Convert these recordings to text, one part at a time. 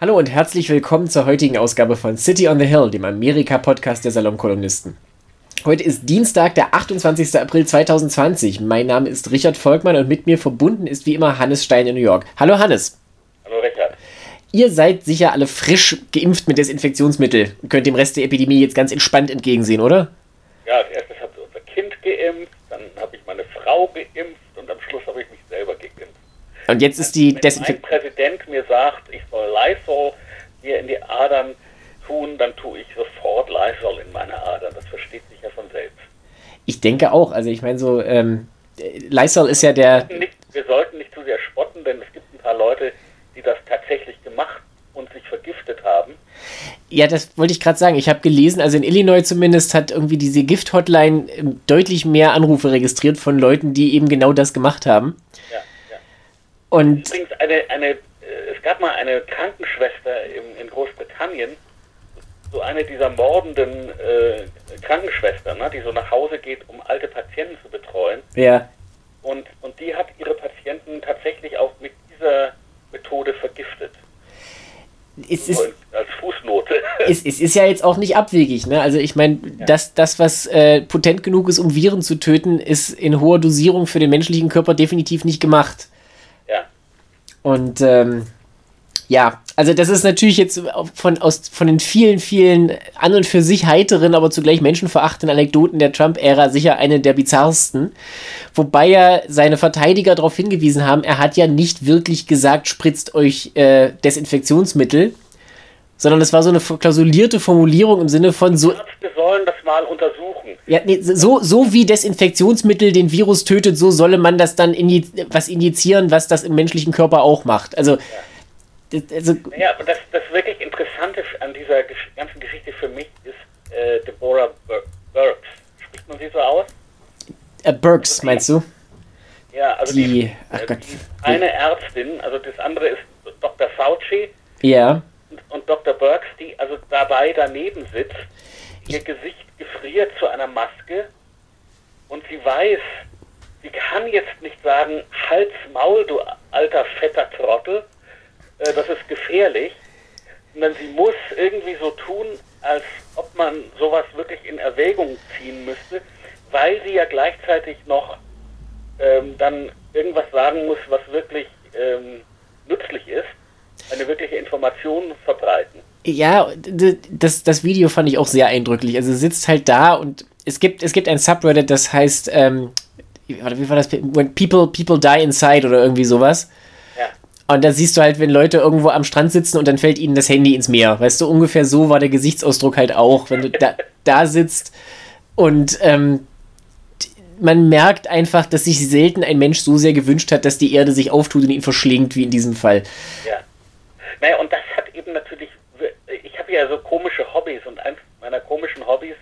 Hallo und herzlich willkommen zur heutigen Ausgabe von City on the Hill, dem Amerika-Podcast der Salonkolumnisten. Heute ist Dienstag, der 28. April 2020. Mein Name ist Richard Volkmann und mit mir verbunden ist wie immer Hannes Stein in New York. Hallo Hannes. Hallo Richard. Ihr seid sicher alle frisch geimpft mit Desinfektionsmittel und könnt dem Rest der Epidemie jetzt ganz entspannt entgegensehen, oder? Ja, als erstes hat unser Kind geimpft, dann habe ich meine Frau geimpft und am Schluss habe ich mich selber geimpft. Und jetzt ist die Wenn Desinfektion. mein Präsident mir sagt, ich soll Lysol mir in die Adern tun, dann tue ich sofort Lysol in meine Adern. Das versteht sich ja von selbst. Ich denke auch. Also ich meine so, ähm, Lysol ist ja der. Nicht, wir sollten nicht zu sehr spotten, denn es gibt ein paar Leute, die das tatsächlich gemacht und sich vergiftet haben. Ja, das wollte ich gerade sagen. Ich habe gelesen, also in Illinois zumindest hat irgendwie diese Gift-Hotline ähm, deutlich mehr Anrufe registriert von Leuten, die eben genau das gemacht haben. Ja. Und Übrigens, eine, eine, äh, es gab mal eine Krankenschwester in, in Großbritannien, so eine dieser mordenden äh, Krankenschwestern, ne, die so nach Hause geht, um alte Patienten zu betreuen. ja, Und, und die hat ihre Patienten tatsächlich auch mit dieser Methode vergiftet. es ist, als Fußnote. es, es ist ja jetzt auch nicht abwegig. Ne? Also ich meine, das, das, was äh, potent genug ist, um Viren zu töten, ist in hoher Dosierung für den menschlichen Körper definitiv nicht gemacht. Und ähm, ja, also das ist natürlich jetzt von, aus, von den vielen, vielen an und für sich heiteren, aber zugleich menschenverachtenden Anekdoten der Trump-Ära sicher eine der bizarrsten. Wobei ja seine Verteidiger darauf hingewiesen haben, er hat ja nicht wirklich gesagt, spritzt euch äh, Desinfektionsmittel, sondern es war so eine klausulierte Formulierung im Sinne von so, Ärzte sollen das mal untersuchen. ja, nee, so, so wie Desinfektionsmittel den Virus tötet, so solle man das dann inji was injizieren, was das im menschlichen Körper auch macht. Also, das, also Naja, aber das, das wirklich Interessante an dieser Gesch ganzen Geschichte für mich ist äh, Deborah Bur Burks. Spricht man sie so aus? äh, Burks, meinst du? Ja, also Die- die, ach äh, Gott. die eine Ärztin, also das andere ist Dr. Fauci Ja. und, und Dr. Burks, die also dabei daneben sitzt. Ihr Gesicht gefriert zu einer Maske und sie weiß, sie kann jetzt nicht sagen, Hals, Maul, du alter fetter Trottel, äh, das ist gefährlich, sondern sie muss irgendwie so tun, als ob man sowas wirklich in Erwägung ziehen müsste, weil sie ja gleichzeitig noch ähm, dann irgendwas sagen muss, was wirklich ähm, nützlich ist, eine wirkliche Information verbreiten. Ja, das, das Video fand ich auch sehr eindrücklich. Also, sitzt halt da und es gibt, es gibt ein Subreddit, das heißt, ähm, wie war das? When people, people die inside oder irgendwie sowas. Ja. Und da siehst du halt, wenn Leute irgendwo am Strand sitzen und dann fällt ihnen das Handy ins Meer. Weißt du, ungefähr so war der Gesichtsausdruck halt auch, wenn du da, da sitzt und ähm, man merkt einfach, dass sich selten ein Mensch so sehr gewünscht hat, dass die Erde sich auftut und ihn verschlingt, wie in diesem Fall. Ja. Naja, und das hat eben natürlich, ich habe ja so komische Hobbys und eins meiner komischen Hobbys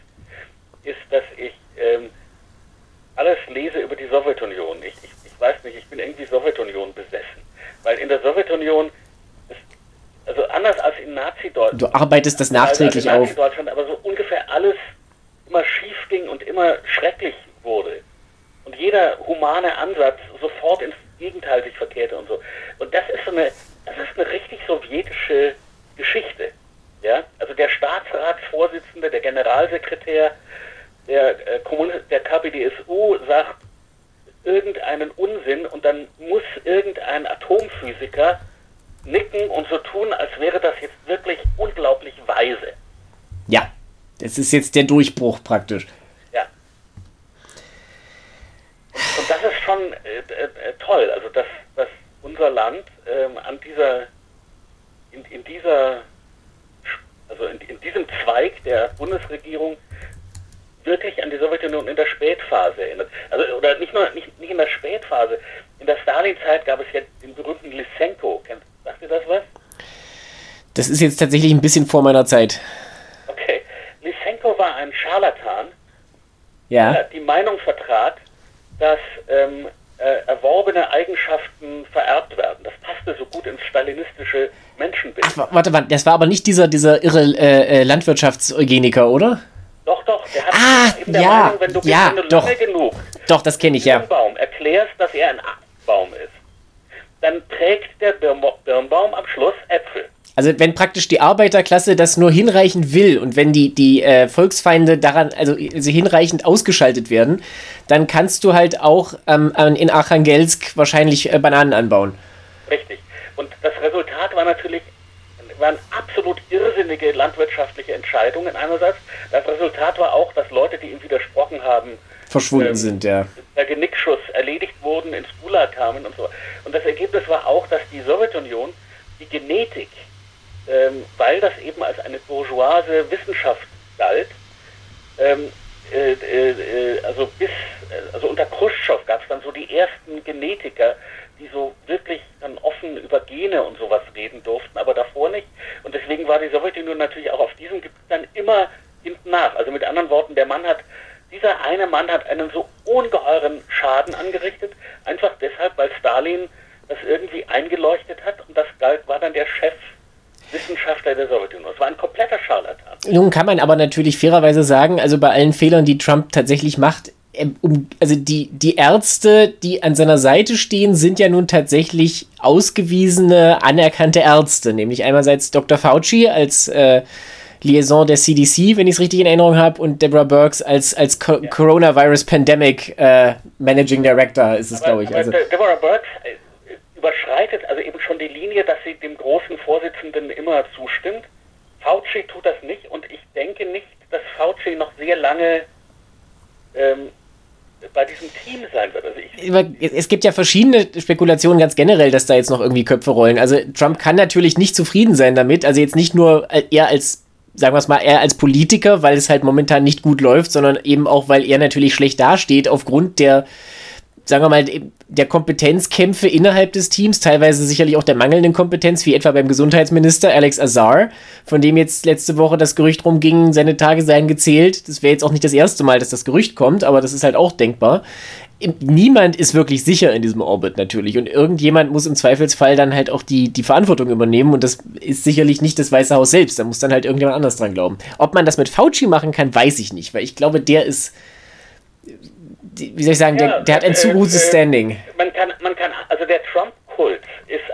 ist, dass ich ähm, alles lese über die Sowjetunion. Ich, ich, ich weiß nicht, ich bin irgendwie Sowjetunion besessen. Weil in der Sowjetunion, ist, also anders als in Nazi-Deutschland, Du arbeitest das nachträglich also auf. Nazi-Deutschland, aber so ungefähr alles immer schief ging und immer schrecklich wurde. Und jeder humane Ansatz sofort ins Gegenteil sich verkehrte und so. Und das ist so eine, das ist eine richtig sowjetische Geschichte. Ja, also der Staatsratsvorsitzende, der Generalsekretär der, äh, der KPDSU sagt irgendeinen Unsinn und dann muss irgendein Atomphysiker nicken und so tun, als wäre das jetzt wirklich unglaublich weise. Ja, das ist jetzt der Durchbruch praktisch. Ja. Und das ist schon äh, äh, toll, also dass, dass unser Land ähm, an dieser, in, in dieser, also in, in diesem Zweig der Bundesregierung wirklich an die Sowjetunion in der Spätphase erinnert. Also oder nicht nur nicht, nicht in der Spätphase. In der Stalin-Zeit gab es ja den berühmten Lysenko. Kennt, sagt ihr das was? Das ist jetzt tatsächlich ein bisschen vor meiner Zeit. Okay. Lysenko war ein Scharlatan, Ja. der die Meinung vertrat, dass ähm, äh, erworbene Eigenschaften vererbt werden. Das passte so gut ins stalinistische Menschenbild. Ach, wa- warte, warte, das war aber nicht dieser, dieser irre äh, äh, Landwirtschaftseugeniker, oder? Doch, doch, der hat Ah, eben der ja, Meinung, wenn du, ja, wenn du doch. lange genug Doch, das kenne ich ja. Birnbaum erklärst, dass er ein Baum ist, dann trägt der Birnbaum am Schluss Äpfel. Also wenn praktisch die Arbeiterklasse das nur hinreichend will und wenn die, die äh, Volksfeinde daran, also, also hinreichend ausgeschaltet werden, dann kannst du halt auch ähm, in Archangelsk wahrscheinlich äh, Bananen anbauen. Richtig. Und das Resultat war natürlich waren absolut irrsinnige landwirtschaftliche Entscheidungen einerseits. Das Resultat war auch, dass Leute, die ihm widersprochen haben, verschwunden ähm, sind, ja. Der Genickschuss erledigt wurden, ins Gulag kamen und so. Und das Ergebnis war auch, dass die Sowjetunion die Genetik ähm, weil das eben als eine bourgeoise Wissenschaft galt. Ähm, äh, äh, also bis, also unter Khrushchev gab es dann so die ersten Genetiker, die so wirklich dann offen über Gene und sowas reden durften, aber davor nicht. Und deswegen war die Sowjetunion natürlich auch auf diesem Gebiet dann immer hinten nach. Also mit anderen Worten, der Mann hat, dieser eine Mann hat einen so ungeheuren Schaden angerichtet, einfach deshalb, weil Stalin das irgendwie eingeleuchtet hat und das galt, war dann der Chef Wissenschaftler der Sowjetunion. Es war ein kompletter Scharlatan. Nun kann man aber natürlich fairerweise sagen, also bei allen Fehlern, die Trump tatsächlich macht, ähm, also die, die Ärzte, die an seiner Seite stehen, sind ja nun tatsächlich ausgewiesene, anerkannte Ärzte. Nämlich einerseits Dr. Fauci als äh, Liaison der CDC, wenn ich es richtig in Erinnerung habe, und Deborah Burks als, als Co ja. Coronavirus Pandemic äh, Managing Director ist es, glaube ich. Also, Deborah Burks äh, überschreitet also eben schon die Linie, dass sie dem großen Vorsitzenden immer zustimmt. Fauci tut das nicht und ich denke nicht, dass Fauci noch sehr lange ähm, bei diesem Team sein wird. Also es gibt ja verschiedene Spekulationen ganz generell, dass da jetzt noch irgendwie Köpfe rollen. Also Trump kann natürlich nicht zufrieden sein damit. Also jetzt nicht nur er als, sagen wir es mal, er als Politiker, weil es halt momentan nicht gut läuft, sondern eben auch, weil er natürlich schlecht dasteht aufgrund der sagen wir mal, der Kompetenzkämpfe innerhalb des Teams, teilweise sicherlich auch der mangelnden Kompetenz, wie etwa beim Gesundheitsminister Alex Azar, von dem jetzt letzte Woche das Gerücht rumging, seine Tage seien gezählt. Das wäre jetzt auch nicht das erste Mal, dass das Gerücht kommt, aber das ist halt auch denkbar. Niemand ist wirklich sicher in diesem Orbit natürlich und irgendjemand muss im Zweifelsfall dann halt auch die, die Verantwortung übernehmen und das ist sicherlich nicht das Weiße Haus selbst, da muss dann halt irgendjemand anders dran glauben. Ob man das mit Fauci machen kann, weiß ich nicht, weil ich glaube, der ist wie soll ich sagen, ja, der, der, hat ein zu gutes äh, Standing. Man kann, man kann, also der Trump-Kult ist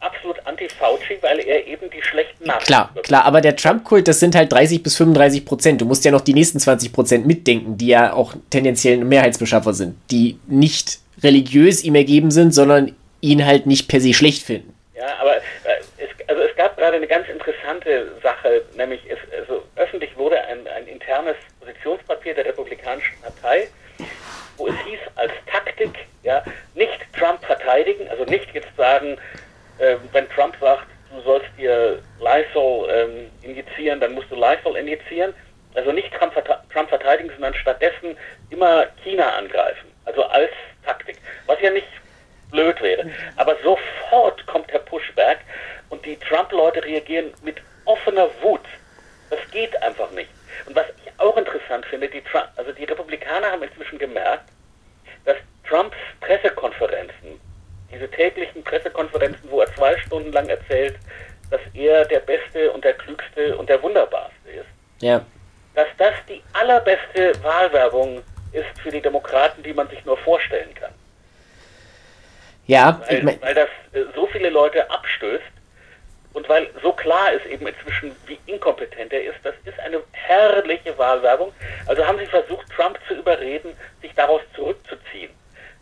absolut anti-Fauci, weil er eben die schlechten Nachrichten Klar, wird. klar, aber der Trump-Kult, das sind halt 30 bis 35 Prozent. Du musst ja noch die nächsten 20 Prozent mitdenken, die ja auch tendenziell Mehrheitsbeschaffer sind, die nicht religiös ihm ergeben sind, sondern ihn halt nicht per se schlecht finden. Ja, aber äh, es, also es gab gerade eine ganz interessante Sache, nämlich es, also öffentlich wurde ein, ein internes Positionspapier der Republikanischen Partei wo es hieß, als Taktik, ja, nicht Trump verteidigen, also nicht jetzt sagen, äh, wenn Trump sagt, du sollst dir Lysol ähm, injizieren, dann musst du Lysol injizieren, also nicht Trump, Trump verteidigen, sondern stattdessen immer China angreifen, also als Taktik, was ja nicht blöd wäre. Aber sofort kommt der Pushback und die Trump-Leute reagieren mit offener Wut. Das geht einfach nicht. Und was auch interessant finde, die, Trump, also die Republikaner haben inzwischen gemerkt, dass Trumps Pressekonferenzen, diese täglichen Pressekonferenzen, wo er zwei Stunden lang erzählt, dass er der Beste und der Klügste und der Wunderbarste ist, ja. dass das die allerbeste Wahlwerbung ist für die Demokraten, die man sich nur vorstellen kann. Ja, weil, ich mein, weil das äh, so viele Leute abstößt, und weil so klar ist eben inzwischen, wie inkompetent er ist, das ist eine herrliche Wahlwerbung. Also haben sie versucht, Trump zu überreden, sich daraus zurückzuziehen.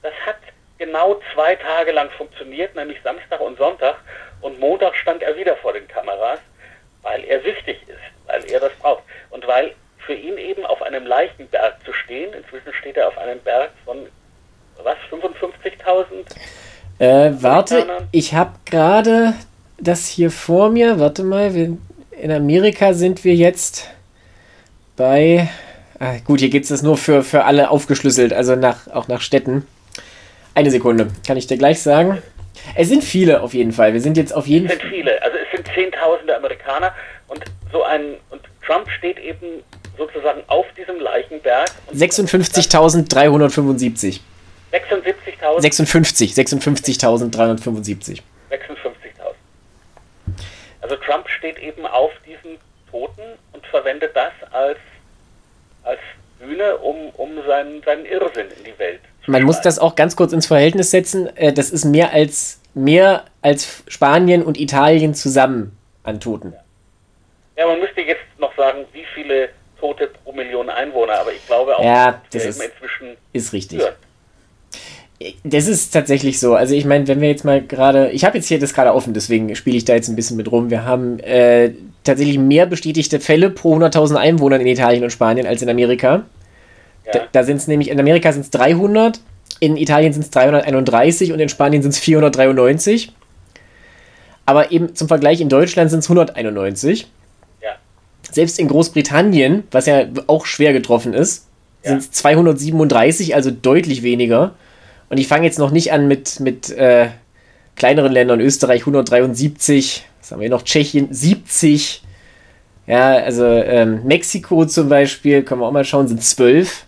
Das hat genau zwei Tage lang funktioniert, nämlich Samstag und Sonntag. Und Montag stand er wieder vor den Kameras, weil er wichtig ist, weil er das braucht. Und weil für ihn eben auf einem Leichenberg zu stehen, inzwischen steht er auf einem Berg von, was, 55.000? Äh, warte, ich habe gerade das hier vor mir. Warte mal, wir, in Amerika sind wir jetzt bei. Ah, gut, hier geht es das nur für, für alle aufgeschlüsselt, also nach, auch nach Städten. Eine Sekunde, kann ich dir gleich sagen. Es sind viele auf jeden Fall. Wir sind jetzt auf jeden Fall. Es sind viele, also es sind Zehntausende Amerikaner und so ein und Trump steht eben sozusagen auf diesem Leichenberg. 56.375. 76.000? 56, 56.375. Also Trump steht eben auf diesen Toten und verwendet das als, als Bühne, um, um seinen, seinen Irrsinn in die Welt zu Man muss das auch ganz kurz ins Verhältnis setzen. Äh, das ist mehr als, mehr als Spanien und Italien zusammen an Toten. Ja, man müsste jetzt noch sagen, wie viele Tote pro Million Einwohner, aber ich glaube auch, ja, das ist, inzwischen ist richtig. Führen. Das ist tatsächlich so. Also ich meine, wenn wir jetzt mal gerade, ich habe jetzt hier das gerade offen, deswegen spiele ich da jetzt ein bisschen mit rum. Wir haben äh, tatsächlich mehr bestätigte Fälle pro 100.000 Einwohnern in Italien und Spanien als in Amerika. Ja. Da, da sind es nämlich, in Amerika sind es 300, in Italien sind es 331 und in Spanien sind es 493. Aber eben zum Vergleich, in Deutschland sind es 191. Ja. Selbst in Großbritannien, was ja auch schwer getroffen ist, sind es 237, also deutlich weniger. Und ich fange jetzt noch nicht an mit, mit äh, kleineren Ländern, Österreich 173, was haben wir noch, Tschechien 70, ja, also ähm, Mexiko zum Beispiel, können wir auch mal schauen, sind 12.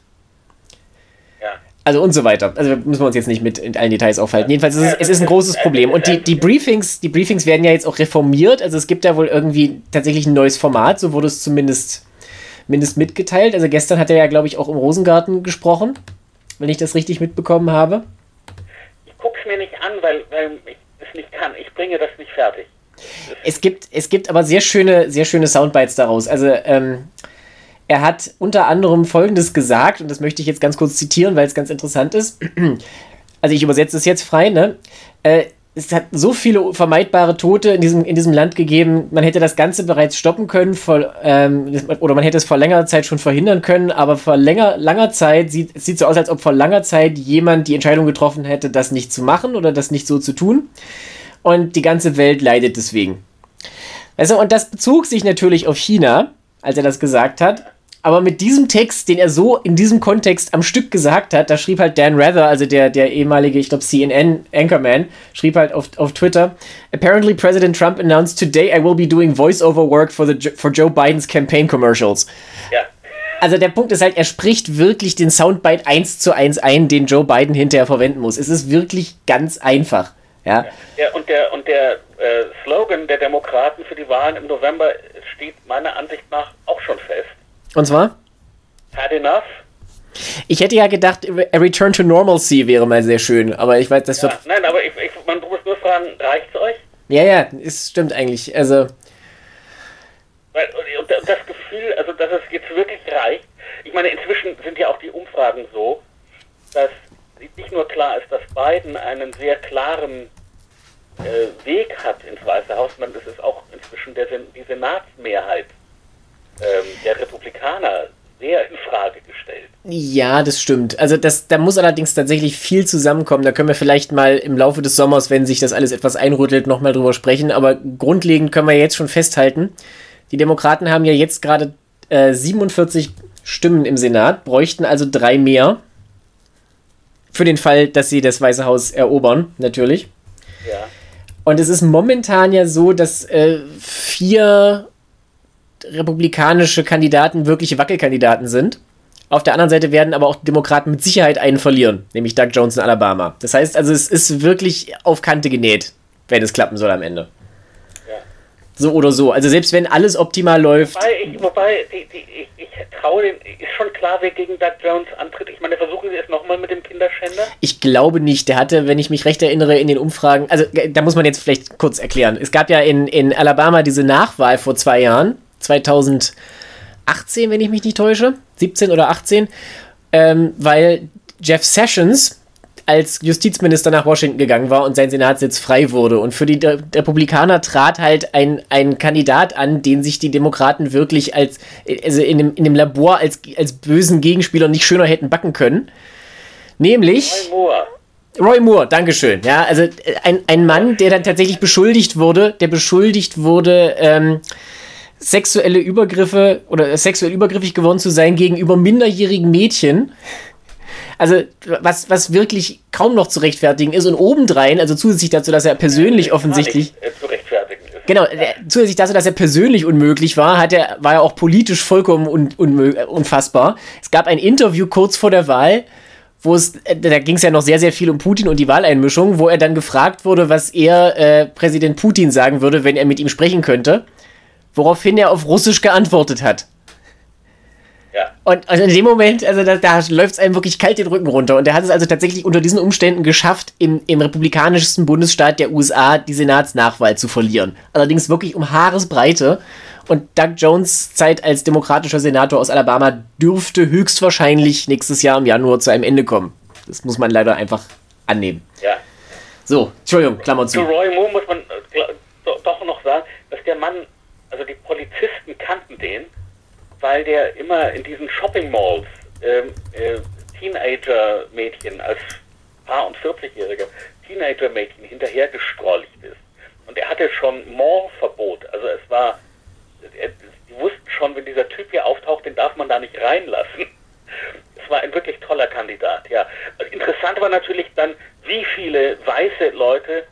Ja. Also und so weiter. Also müssen wir uns jetzt nicht mit in allen Details aufhalten. Jedenfalls ist es, es ist ein großes Problem. Und die, die, Briefings, die Briefings werden ja jetzt auch reformiert. Also es gibt ja wohl irgendwie tatsächlich ein neues Format, so wurde es zumindest, zumindest mitgeteilt. Also gestern hat er ja, glaube ich, auch im Rosengarten gesprochen wenn ich das richtig mitbekommen habe? Ich gucke es mir nicht an, weil, weil ich es nicht kann. Ich bringe das nicht fertig. Es gibt, es gibt aber sehr schöne, sehr schöne Soundbites daraus. Also, ähm, er hat unter anderem Folgendes gesagt, und das möchte ich jetzt ganz kurz zitieren, weil es ganz interessant ist. Also, ich übersetze es jetzt frei, ne? Äh, es hat so viele vermeidbare Tote in diesem, in diesem Land gegeben, man hätte das Ganze bereits stoppen können, vor, ähm, oder man hätte es vor längerer Zeit schon verhindern können, aber vor länger, langer Zeit sieht es sieht so aus, als ob vor langer Zeit jemand die Entscheidung getroffen hätte, das nicht zu machen oder das nicht so zu tun. Und die ganze Welt leidet deswegen. Also, und das bezog sich natürlich auf China, als er das gesagt hat. Aber mit diesem Text, den er so in diesem Kontext am Stück gesagt hat, da schrieb halt Dan Rather, also der, der ehemalige, ich glaube, CNN-Anchorman, schrieb halt auf, auf Twitter, Apparently President Trump announced today I will be doing voiceover work for, the, for Joe Bidens campaign commercials. Ja. Also der Punkt ist halt, er spricht wirklich den Soundbite eins zu eins ein, den Joe Biden hinterher verwenden muss. Es ist wirklich ganz einfach. Ja, ja und der, und der äh, Slogan der Demokraten für die Wahlen im November steht meiner Ansicht nach auch schon fest. Und zwar? Had enough. Ich hätte ja gedacht, a Return to Normalcy wäre mal sehr schön, aber ich weiß, das ja, wird. Nein, aber ich, ich, man muss nur fragen, reicht es euch? Ja, ja, es stimmt eigentlich. Also. Weil, und das Gefühl, also dass es jetzt wirklich reicht. Ich meine, inzwischen sind ja auch die Umfragen so, dass nicht nur klar ist, dass Biden einen sehr klaren äh, Weg hat ins Weiße Haus, sondern es ist auch inzwischen der, die Senatsmehrheit ähm, der Republikaner sehr in Frage gestellt. Ja, das stimmt. Also das, da muss allerdings tatsächlich viel zusammenkommen. Da können wir vielleicht mal im Laufe des Sommers, wenn sich das alles etwas einrüttelt, nochmal drüber sprechen. Aber grundlegend können wir jetzt schon festhalten, die Demokraten haben ja jetzt gerade äh, 47 Stimmen im Senat, bräuchten also drei mehr. Für den Fall, dass sie das Weiße Haus erobern, natürlich. Ja. Und es ist momentan ja so, dass äh, vier republikanische Kandidaten wirkliche Wackelkandidaten sind. Auf der anderen Seite werden aber auch Demokraten mit Sicherheit einen verlieren, nämlich Doug Jones in Alabama. Das heißt also, es ist wirklich auf Kante genäht, wenn es klappen soll am Ende. Ja. So oder so. Also selbst wenn alles optimal läuft. Wobei, ich, wobei die, die, ich, ich traue dem, ist schon klar, wer gegen Doug Jones antritt. Ich meine, versuchen Sie es nochmal mit dem Kinderschänder? Ich glaube nicht. Der hatte, wenn ich mich recht erinnere, in den Umfragen, also da muss man jetzt vielleicht kurz erklären. Es gab ja in, in Alabama diese Nachwahl vor zwei Jahren 2018, wenn ich mich nicht täusche, 17 oder 18, ähm, weil Jeff Sessions als Justizminister nach Washington gegangen war und sein Senatssitz frei wurde. Und für die Republikaner trat halt ein, ein Kandidat an, den sich die Demokraten wirklich als, also in dem, in dem Labor als, als bösen Gegenspieler nicht schöner hätten backen können. Nämlich. Roy Moore. Roy Moore, Dankeschön. Ja, also ein, ein Mann, der dann tatsächlich beschuldigt wurde, der beschuldigt wurde, ähm, sexuelle Übergriffe oder sexuell übergriffig geworden zu sein gegenüber minderjährigen Mädchen. Also, was, was wirklich kaum noch zu rechtfertigen ist und obendrein, also zusätzlich dazu, dass er persönlich offensichtlich. Äh, zu rechtfertigen ist. Genau, äh, zusätzlich dazu, dass er persönlich unmöglich war, hat er, war er auch politisch vollkommen un, un, unfassbar. Es gab ein Interview kurz vor der Wahl, wo es, äh, da ging es ja noch sehr, sehr viel um Putin und die Wahleinmischung, wo er dann gefragt wurde, was er äh, Präsident Putin sagen würde, wenn er mit ihm sprechen könnte woraufhin er auf Russisch geantwortet hat. Ja. Und also in dem Moment, also da, da läuft es einem wirklich kalt den Rücken runter. Und er hat es also tatsächlich unter diesen Umständen geschafft, im, im republikanischsten Bundesstaat der USA die Senatsnachwahl zu verlieren. Allerdings wirklich um Haaresbreite. Und Doug Jones Zeit als demokratischer Senator aus Alabama dürfte höchstwahrscheinlich nächstes Jahr im Januar zu einem Ende kommen. Das muss man leider einfach annehmen. Ja. So, Entschuldigung, Klammer zu. Zu Roy Moore muss man äh, doch noch sagen, dass der Mann, also die Polizisten kannten den, weil der immer in diesen Shopping Malls ähm, äh, Teenager-Mädchen als Paar- und 40-jähriger Teenager-Mädchen hinterhergestrolcht ist. Und er hatte schon Mall-Verbot. Also es war, er, die wussten schon, wenn dieser Typ hier auftaucht, den darf man da nicht reinlassen. Es war ein wirklich toller Kandidat, ja. Interessant war natürlich dann, wie viele weiße Leute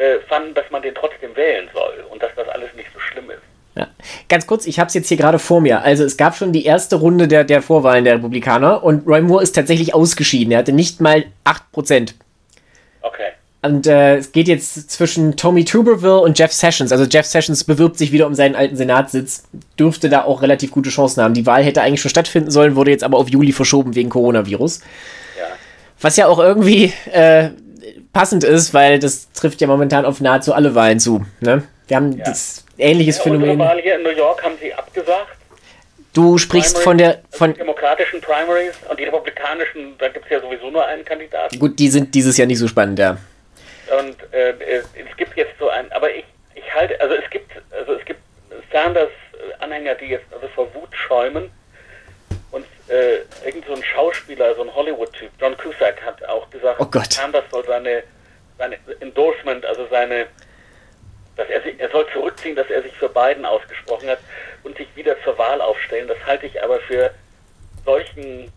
äh, fanden, dass man den trotzdem wählen soll und dass das alles nicht so schlimm ist. Ja. Ganz kurz, ich habe es jetzt hier gerade vor mir. Also es gab schon die erste Runde der, der Vorwahlen der Republikaner und Roy Moore ist tatsächlich ausgeschieden. Er hatte nicht mal 8%. Okay. Und äh, es geht jetzt zwischen Tommy Tuberville und Jeff Sessions. Also Jeff Sessions bewirbt sich wieder um seinen alten Senatssitz, dürfte da auch relativ gute Chancen haben. Die Wahl hätte eigentlich schon stattfinden sollen, wurde jetzt aber auf Juli verschoben wegen Coronavirus. Ja. Was ja auch irgendwie äh, passend ist, weil das trifft ja momentan auf nahezu alle Wahlen zu. Ne? Wir haben ja. das ähnliches ja, Phänomen. Wahl hier in New York haben sie abgesagt. Du sprichst Primaries, von der also von also demokratischen Primaries und die republikanischen, da gibt es ja sowieso nur einen Kandidaten. Gut, die sind dieses Jahr nicht so spannend, ja. Und äh, es gibt jetzt so ein, aber ich, ich halte, also es gibt, also es gibt Sanders-Anhänger, die jetzt also vor Wut schäumen. Äh, irgend so ein Schauspieler, so ein Hollywood-Typ, John Cusack, hat auch gesagt, oh Gott. Sanders soll seine, seine Endorsement, also seine, dass er, sich, er soll zurückziehen, dass er sich für Biden ausgesprochen hat und sich wieder zur Wahl aufstellen. Das halte ich aber für solchen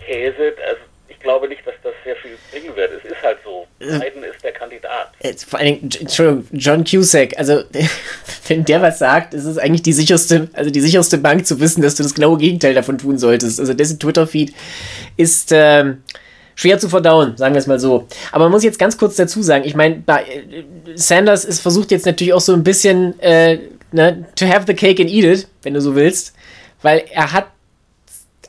Käse, also ich glaube nicht, dass das sehr viel bringen wird. Es ist halt so. Äh, Biden ist der Kandidat. Vor allen Dingen, Entschuldigung, John Cusack, also wenn der was sagt, ist es eigentlich die sicherste, also die sicherste Bank zu wissen, dass du das genaue Gegenteil davon tun solltest. Also dessen Twitter-Feed ist ähm, schwer zu verdauen, sagen wir es mal so. Aber man muss jetzt ganz kurz dazu sagen, ich meine, äh, Sanders ist versucht jetzt natürlich auch so ein bisschen äh, ne, to have the cake and eat it, wenn du so willst, weil er hat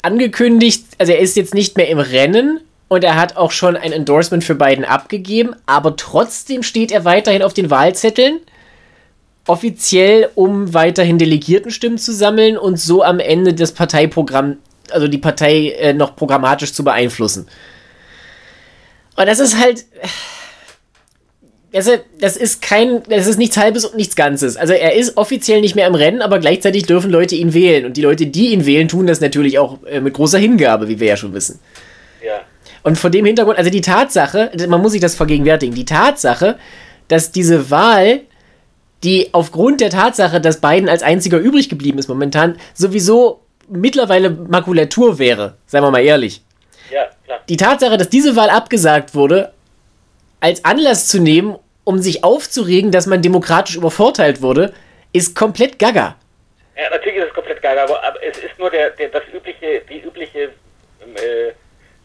angekündigt, also er ist jetzt nicht mehr im Rennen und er hat auch schon ein Endorsement für Biden abgegeben, aber trotzdem steht er weiterhin auf den Wahlzetteln. Offiziell, um weiterhin Delegiertenstimmen zu sammeln und so am Ende das Parteiprogramm, also die Partei äh, noch programmatisch zu beeinflussen. Und das ist halt also, das ist kein, das ist nichts Halbes und nichts Ganzes. Also er ist offiziell nicht mehr im Rennen, aber gleichzeitig dürfen Leute ihn wählen. Und die Leute, die ihn wählen, tun das natürlich auch äh, mit großer Hingabe, wie wir ja schon wissen. Ja. Und vor dem Hintergrund, also die Tatsache, man muss sich das vergegenwärtigen, die Tatsache, dass diese Wahl, die aufgrund der Tatsache, dass Biden als einziger übrig geblieben ist momentan, sowieso mittlerweile Makulatur wäre, seien wir mal ehrlich. Ja, klar. Die Tatsache, dass diese Wahl abgesagt wurde, als Anlass zu nehmen, um sich aufzuregen, dass man demokratisch übervorteilt wurde, ist komplett gaga. Ja, natürlich ist es komplett gaga, aber, aber es ist nur der, der, das übliche, die übliche äh,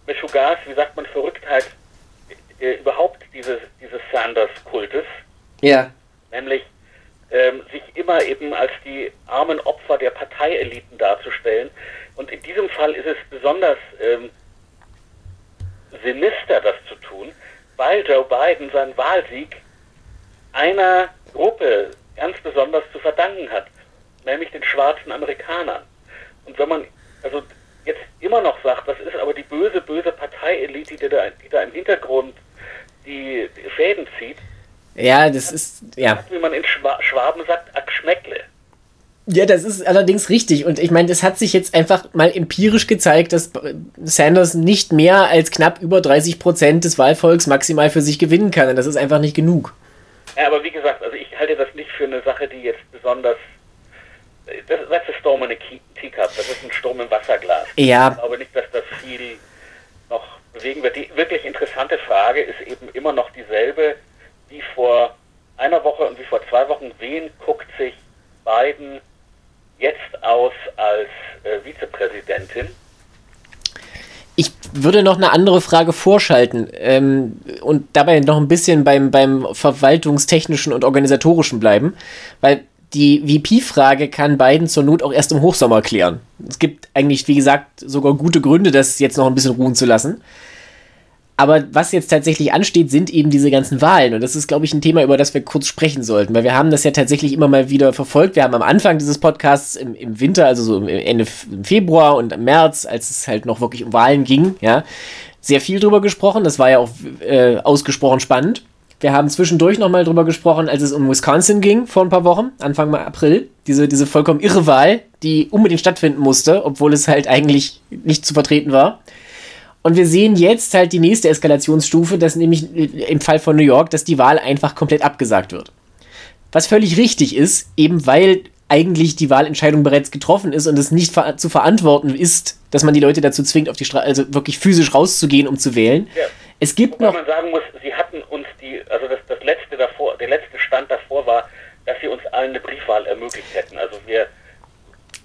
Meshugas, wie sagt man, Verrücktheit äh, überhaupt dieses, dieses Sanders-Kultes. Ja. Nämlich ähm, sich immer eben als die armen Opfer der Parteieliten darzustellen. Und in diesem Fall ist es besonders ähm, sinister, das zu tun, weil Joe Biden seinen Wahlsieg einer Gruppe ganz besonders zu verdanken hat, nämlich den schwarzen Amerikanern. Und wenn man also jetzt immer noch sagt, das ist aber die böse, böse Parteielite, die da, die da im Hintergrund die, Fäden zieht, ja, das ist, ja. Wie man in Schwaben sagt, Akschmeckle. Ja, das ist allerdings richtig. Und ich meine, das hat sich jetzt einfach mal empirisch gezeigt, dass Sanders nicht mehr als knapp über 30 Prozent des Wahlvolks maximal für sich gewinnen kann. Und das ist einfach nicht genug. Ja, aber wie gesagt, also ich halte das nicht für eine Sache, die jetzt besonders. Das, das ist Storm in a Teacup, das ist ein Sturm im Wasserglas. Ja. Ich glaube nicht, dass das viel noch bewegen wird. Die wirklich interessante Frage ist eben immer noch dieselbe wie vor einer Woche und wie vor zwei Wochen. Wen guckt sich Biden jetzt aus als äh, Vizepräsidentin. Ich würde noch eine andere Frage vorschalten ähm, und dabei noch ein bisschen beim, beim verwaltungstechnischen und organisatorischen bleiben, weil die VP-Frage kann Biden zur Not auch erst im Hochsommer klären. Es gibt eigentlich, wie gesagt, sogar gute Gründe, das jetzt noch ein bisschen ruhen zu lassen. Aber was jetzt tatsächlich ansteht, sind eben diese ganzen Wahlen. Und das ist, glaube ich, ein Thema, über das wir kurz sprechen sollten, weil wir haben das ja tatsächlich immer mal wieder verfolgt. Wir haben am Anfang dieses Podcasts im, im Winter, also so Ende Februar und im März, als es halt noch wirklich um Wahlen ging, ja, sehr viel drüber gesprochen. Das war ja auch äh, ausgesprochen spannend. Wir haben zwischendurch nochmal drüber gesprochen, als es um Wisconsin ging, vor ein paar Wochen, Anfang April. Diese, diese vollkommen irre Wahl, die unbedingt stattfinden musste, obwohl es halt eigentlich nicht zu vertreten war. Und wir sehen jetzt halt die nächste Eskalationsstufe, dass nämlich im Fall von New York, dass die Wahl einfach komplett abgesagt wird. Was völlig richtig ist, eben weil eigentlich die Wahlentscheidung bereits getroffen ist und es nicht ver zu verantworten ist, dass man die Leute dazu zwingt, auf die Straße, also wirklich physisch rauszugehen, um zu wählen. Ja. Es gibt Wobei noch. man sagen muss, sie hatten uns die, also das, das letzte davor, der letzte Stand davor war, dass sie uns allen eine Briefwahl ermöglicht hätten. Also wir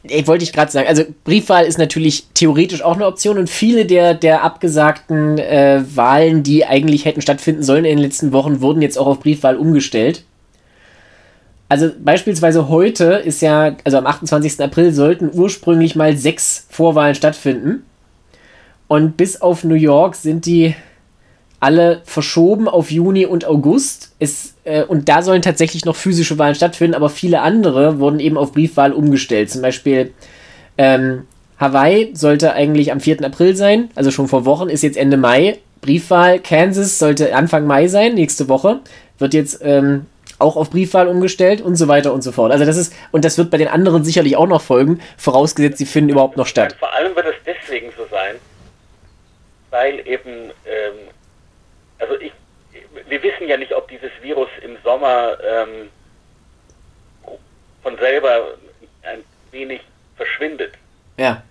ich wollte ich gerade sagen, also Briefwahl ist natürlich theoretisch auch eine Option und viele der, der abgesagten äh, Wahlen, die eigentlich hätten stattfinden sollen in den letzten Wochen, wurden jetzt auch auf Briefwahl umgestellt. Also beispielsweise heute ist ja, also am 28. April sollten ursprünglich mal sechs Vorwahlen stattfinden. Und bis auf New York sind die alle verschoben auf Juni und August. Es, äh, und da sollen tatsächlich noch physische Wahlen stattfinden, aber viele andere wurden eben auf Briefwahl umgestellt. Zum Beispiel ähm, Hawaii sollte eigentlich am 4. April sein, also schon vor Wochen, ist jetzt Ende Mai. Briefwahl Kansas sollte Anfang Mai sein, nächste Woche. Wird jetzt ähm, auch auf Briefwahl umgestellt und so weiter und so fort. Also das ist, und das wird bei den anderen sicherlich auch noch folgen, vorausgesetzt, sie finden überhaupt noch statt. Vor allem wird es deswegen so sein, weil eben ähm, also ich, wir wissen ja nicht, ob dieses Virus im Sommer ähm, von selber ein wenig verschwindet. Ja.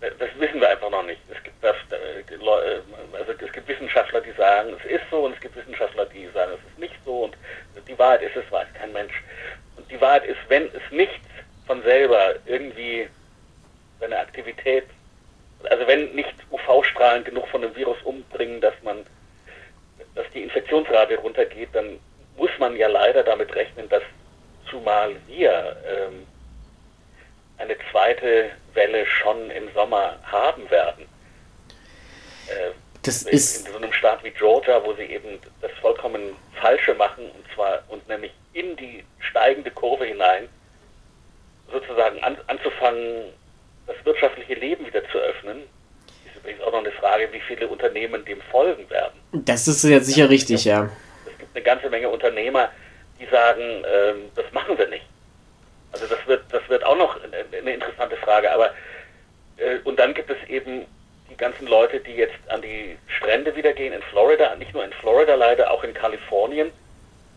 Das wissen wir einfach noch nicht. Es gibt, das, äh, also es gibt Wissenschaftler, die sagen, es ist so, und es gibt Wissenschaftler, die sagen, es ist nicht so. Und die Wahrheit ist, es weiß kein Mensch. Und die Wahrheit ist, wenn es nicht von selber irgendwie seine Aktivität, also wenn nicht UV-Strahlen genug von dem Virus umbringen, dass man dass die Infektionsrate runtergeht, dann muss man ja leider damit rechnen, dass zumal wir ähm, eine zweite Welle schon im Sommer haben werden. Äh, das in, ist in so einem Staat wie Georgia, wo sie eben das vollkommen Falsche machen, und zwar und nämlich in die steigende Kurve hinein, sozusagen an, anzufangen, das wirtschaftliche Leben wieder zu öffnen, übrigens auch noch eine Frage, wie viele Unternehmen dem folgen werden. Das ist ja sicher richtig, ja. Es gibt eine ganze Menge Unternehmer, die sagen, ähm, das machen wir nicht. Also das wird, das wird auch noch eine interessante Frage. Aber äh, und dann gibt es eben die ganzen Leute, die jetzt an die Strände wieder gehen in Florida, nicht nur in Florida leider, auch in Kalifornien.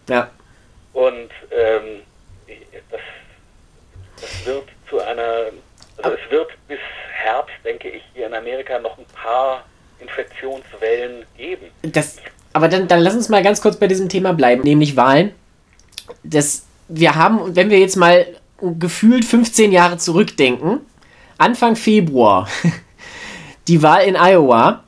Ja. Und ähm, das, das wird zu einer, also es wird bis Herbst, denke ich, hier in Amerika noch ein paar Infektionswellen geben. Das, aber dann, dann lass uns mal ganz kurz bei diesem Thema bleiben, nämlich Wahlen. Das, wir haben, wenn wir jetzt mal gefühlt 15 Jahre zurückdenken, Anfang Februar, die Wahl in Iowa,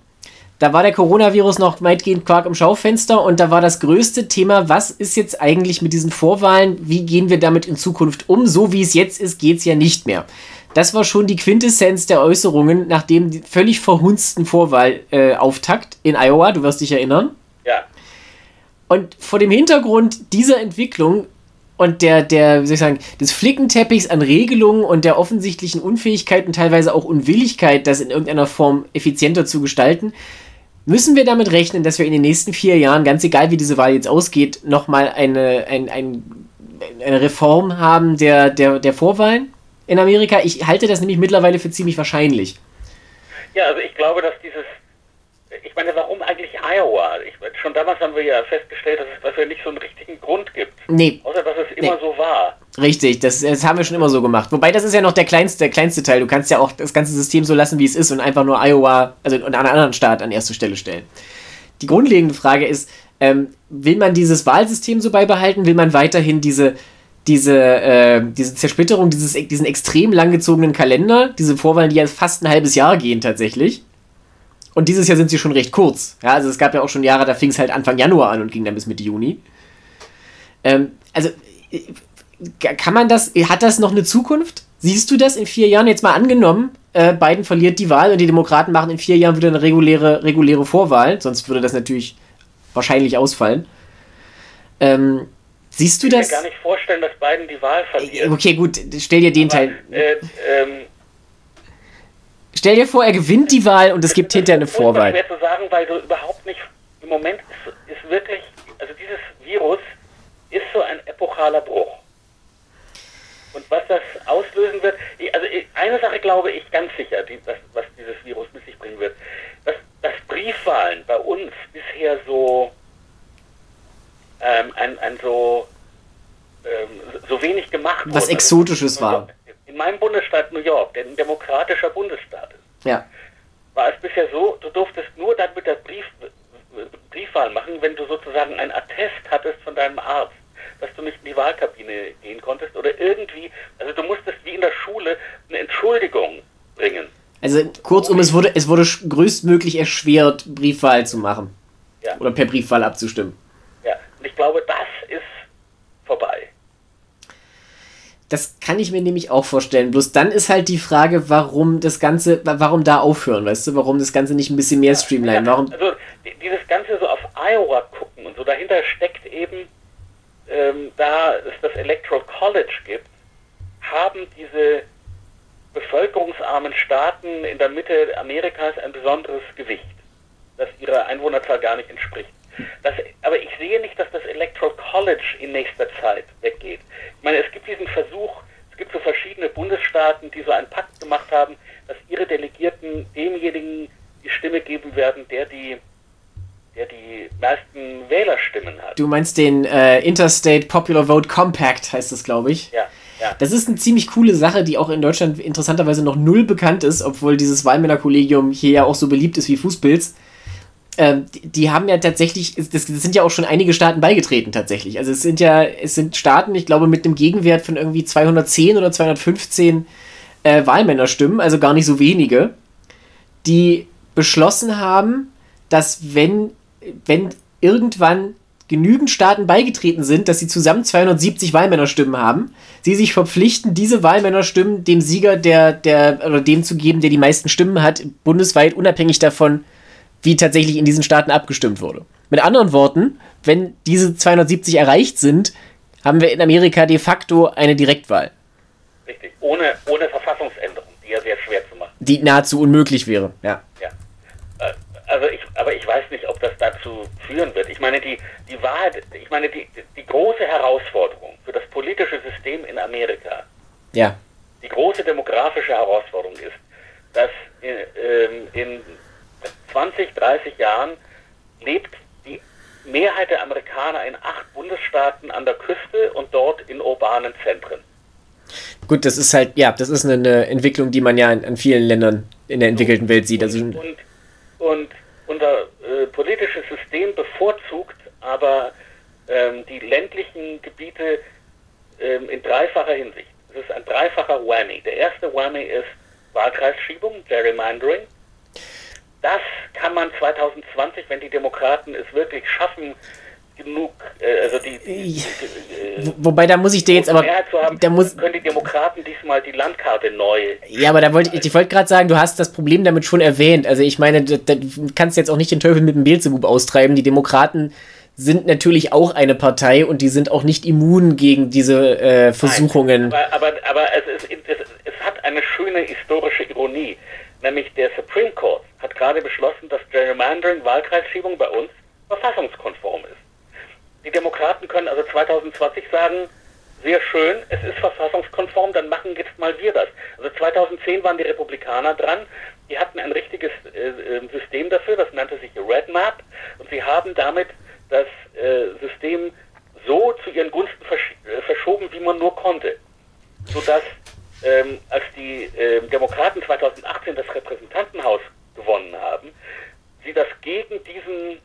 da war der Coronavirus noch weitgehend Quark im Schaufenster und da war das größte Thema, was ist jetzt eigentlich mit diesen Vorwahlen, wie gehen wir damit in Zukunft um? So wie es jetzt ist, geht es ja nicht mehr. Das war schon die Quintessenz der Äußerungen nach dem völlig verhunzten Vorwahlauftakt äh, in Iowa. Du wirst dich erinnern. Ja. Und vor dem Hintergrund dieser Entwicklung und der, der, wie soll ich sagen, des Flickenteppichs an Regelungen und der offensichtlichen Unfähigkeit und teilweise auch Unwilligkeit, das in irgendeiner Form effizienter zu gestalten, müssen wir damit rechnen, dass wir in den nächsten vier Jahren, ganz egal wie diese Wahl jetzt ausgeht, nochmal eine, ein, ein, eine Reform haben der, der, der Vorwahlen? In Amerika. Ich halte das nämlich mittlerweile für ziemlich wahrscheinlich. Ja, also ich glaube, dass dieses, ich meine, warum eigentlich Iowa? Ich, schon damals haben wir ja festgestellt, dass es dafür nicht so einen richtigen Grund gibt. Nee. Außer, dass es immer nee. so war. Richtig, das, das haben wir schon immer so gemacht. Wobei, das ist ja noch der kleinste, der kleinste Teil. Du kannst ja auch das ganze System so lassen, wie es ist und einfach nur Iowa, also einen anderen Staat an erste Stelle stellen. Die grundlegende Frage ist, ähm, will man dieses Wahlsystem so beibehalten? Will man weiterhin diese diese, äh, diese Zersplitterung, dieses, diesen extrem langgezogenen Kalender, diese Vorwahlen, die ja fast ein halbes Jahr gehen tatsächlich. Und dieses Jahr sind sie schon recht kurz. Ja, also es gab ja auch schon Jahre, da fing es halt Anfang Januar an und ging dann bis Mitte Juni. Ähm, also kann man das, hat das noch eine Zukunft? Siehst du das in vier Jahren jetzt mal angenommen? Äh, Biden verliert die Wahl und die Demokraten machen in vier Jahren wieder eine reguläre, reguläre Vorwahl, sonst würde das natürlich wahrscheinlich ausfallen. Ähm, siehst du das? Ich kann mir gar nicht vorstellen, dass Biden die Wahl verliert. Okay, gut, stell dir den Aber, Teil. Äh, ähm, Stell dir vor, er gewinnt die Wahl und es gibt hinterher eine Vorwahl. schwer zu sagen, weil du überhaupt nicht, im Moment ist, ist wirklich, also dieses Virus ist so ein epochaler Bruch. Und was das auslösen wird, ich- also ich- eine Sache glaube ich ganz sicher, die, das, was dieses Virus mit sich bringen wird, dass, dass Briefwahlen bei uns bisher so ähm, ein, ein so ähm, so wenig gemacht Was wurden. Exotisches war. In meinem Bundesstaat New York, der ein demokratischer Bundesstaat ist, Ja. war es bisher so, du durftest nur dann mit der Brief, Briefwahl machen, wenn du sozusagen ein Attest hattest von deinem Arzt, dass du nicht in die Wahlkabine gehen konntest oder irgendwie, also du musstest wie in der Schule eine Entschuldigung bringen. Also kurzum, es wurde, es wurde größtmöglich erschwert, Briefwahl zu machen. Ja. Oder per Briefwahl abzustimmen. Und ich glaube, das ist vorbei. Das kann ich mir nämlich auch vorstellen. Bloß dann ist halt die Frage, warum das Ganze, wa- warum da aufhören, weißt du? Warum das Ganze nicht ein bisschen mehr streamline? Warum? Also die- dieses Ganze so auf Iowa gucken und so dahinter steckt eben, ähm, da es das Electoral College gibt, haben diese bevölkerungsarmen Staaten in der Mitte Amerikas ein besonderes Gewicht, das ihrer Einwohnerzahl gar nicht entspricht. Das, aber ich sehe nicht, dass das Electoral College in nächster Zeit weggeht. Ich meine, es gibt diesen Versuch, es gibt so verschiedene Bundesstaaten, die so einen Pakt gemacht haben, dass ihre Delegierten demjenigen die Stimme geben werden, der die, der die meisten Wählerstimmen hat. Du meinst den äh, Interstate Popular Vote Compact, heißt das, glaube ich. Ja, ja. Das ist eine ziemlich coole Sache, die auch in Deutschland interessanterweise noch null bekannt ist, obwohl dieses Wahlmännerkollegium hier ja auch so beliebt ist wie Fußpilz. Ähm, die, die haben ja tatsächlich, das, das sind ja auch schon einige Staaten beigetreten tatsächlich. Also es sind ja, es sind Staaten, ich glaube, mit einem Gegenwert von irgendwie 210 oder 215 äh, Wahlmännerstimmen, also gar nicht so wenige, die beschlossen haben, dass wenn, wenn irgendwann genügend Staaten beigetreten sind, dass sie zusammen 270 Wahlmännerstimmen haben, sie sich verpflichten, diese Wahlmännerstimmen dem Sieger der, der, oder dem zu geben, der die meisten Stimmen hat, bundesweit unabhängig davon, wie tatsächlich in diesen Staaten abgestimmt wurde. Mit anderen Worten, wenn diese 270 erreicht sind, haben wir in Amerika de facto eine Direktwahl, Richtig. Ohne, ohne Verfassungsänderung, die ja sehr schwer zu machen. die nahezu unmöglich wäre. Ja. Ja. Äh, Also ich, aber ich weiß nicht, ob das dazu führen wird. Ich meine, die, die Wahrheit, ich meine, die, die große Herausforderung für das politische System in Amerika, Ja. die große demografische Herausforderung ist, dass in, ähm, in 20, 30 Jahren lebt die Mehrheit der Amerikaner in acht Bundesstaaten an der Küste und dort in urbanen Zentren. Gut, das ist halt, ja, das ist eine, Entwicklung, die man ja in, in vielen Ländern in der entwickelten Welt sieht. Also, Und, und unser äh, politisches System bevorzugt aber ähm, die ländlichen Gebiete ähm, in dreifacher Hinsicht. Es ist ein dreifacher Whammy. Der erste Whammy ist Wahlkreisschiebung, Gerrymandering. Das kann man 2020, wenn die Demokraten es wirklich schaffen, genug, äh, also die, die, die äh, wo- wobei, da muss ich dir jetzt aber, haben, da muss, können die Demokraten diesmal die Landkarte neu ja, aber da wollte ich, ich wollte gerade sagen, du hast das Problem damit schon erwähnt. Also ich meine, da, da, du kannst jetzt auch nicht den Teufel mit dem Beelzebub austreiben. Die Demokraten sind natürlich auch eine Partei und die sind auch nicht immun gegen diese äh, Versuchungen. Aber, aber, aber es, ist, es, es hat eine schöne historische Ironie. Nämlich der Supreme Court hat gerade beschlossen, dass Gerrymandering, Wahlkreisschiebung bei uns verfassungskonform ist. Die Demokraten können also 2020 sagen, sehr schön, es ist verfassungskonform, dann machen jetzt mal wir das. Also 2010 waren die Republikaner dran, die hatten ein richtiges äh, äh, System dafür, das nannte sich Red Map und sie haben damit das äh, System so zu ihren Gunsten versch äh, verschoben, wie man nur konnte. Sodass ähm, als die ähm, Demokraten 2018 das Repräsentantenhaus gewonnen haben, sie das gegen diesen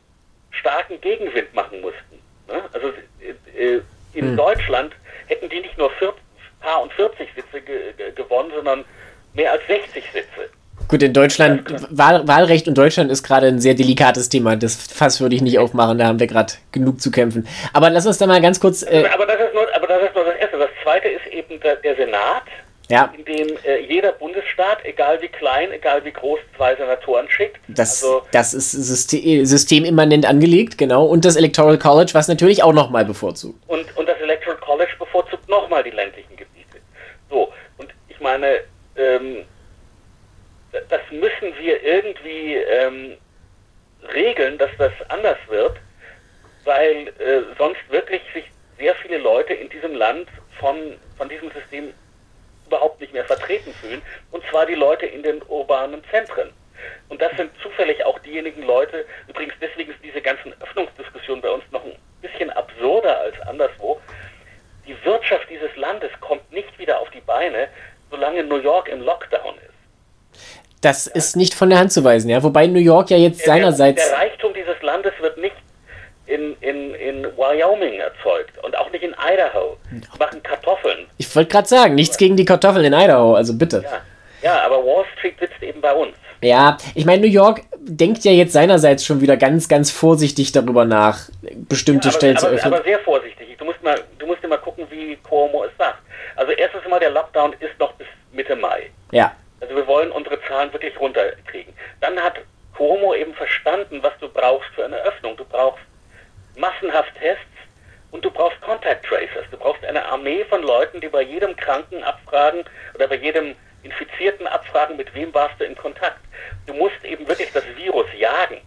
starken Gegenwind machen mussten. Ne? Also äh, äh, in Hm. Deutschland hätten die nicht nur 40, paar und 40 Sitze ge ge gewonnen, sondern mehr als 60 Sitze. Gut, in Deutschland. Wahl, Wahlrecht in Deutschland ist gerade ein sehr delikates Thema. Das Fass würde ich nicht aufmachen, da haben wir gerade genug zu kämpfen. Aber lass uns da mal ganz kurz. Äh, aber das ist nur, aber das ist nur das Erste. Das Zweite ist eben der, der Senat, ja. in dem äh, jeder Bundesstaat, egal wie klein, egal wie groß, zwei Senatoren schickt. Das, also, das ist System, systemimmanent angelegt, genau. Und das Electoral College, was natürlich auch nochmal bevorzugt. Und, und das Electoral College bevorzugt nochmal die ländlichen Gebiete. So, und ich meine, ähm, das müssen wir irgendwie ähm, regeln, dass das anders wird, weil äh, sonst wirklich sich sehr viele Leute in diesem Land von, von diesem System überhaupt nicht mehr vertreten fühlen, und zwar die Leute in den urbanen Zentren. Und das sind zufällig auch diejenigen Leute, übrigens deswegen ist diese ganzen Öffnungsdiskussion bei uns noch ein bisschen absurder als anderswo. Die Wirtschaft dieses Landes kommt nicht wieder auf die Beine, solange New York im Lockdown ist. Das ja. ist nicht von der Hand zu weisen, ja. Wobei New York ja jetzt der, seinerseits. Der Reichtum dieses Landes wird nicht in, in, in Wyoming erzeugt und auch nicht in Idaho. Die machen Kartoffeln. Ich wollte gerade sagen, nichts gegen die Kartoffeln in Idaho, also bitte. Ja. ja, aber Wall Street sitzt eben bei uns. Ja, ich meine, New York denkt ja jetzt seinerseits schon wieder ganz, ganz vorsichtig darüber nach, bestimmte ja, aber, Stellen aber, zu öffnen. Aber sehr vorsichtig. Du musst, mal, du musst dir mal gucken, wie Cuomo es sagt. Also erstens mal, der Lockdown ist noch bis Mitte Mai. Ja. Also wir wollen unsere Zahlen wirklich runterkriegen. Dann hat Cuomo eben verstanden, was du brauchst für eine Öffnung. Du brauchst massenhaft Tests und du brauchst Contact Tracers. Du brauchst eine Armee von Leuten, die bei jedem Kranken abfragen oder bei jedem Infizierten abfragen, mit wem warst du in Kontakt. Du musst eben wirklich das Virus jagen.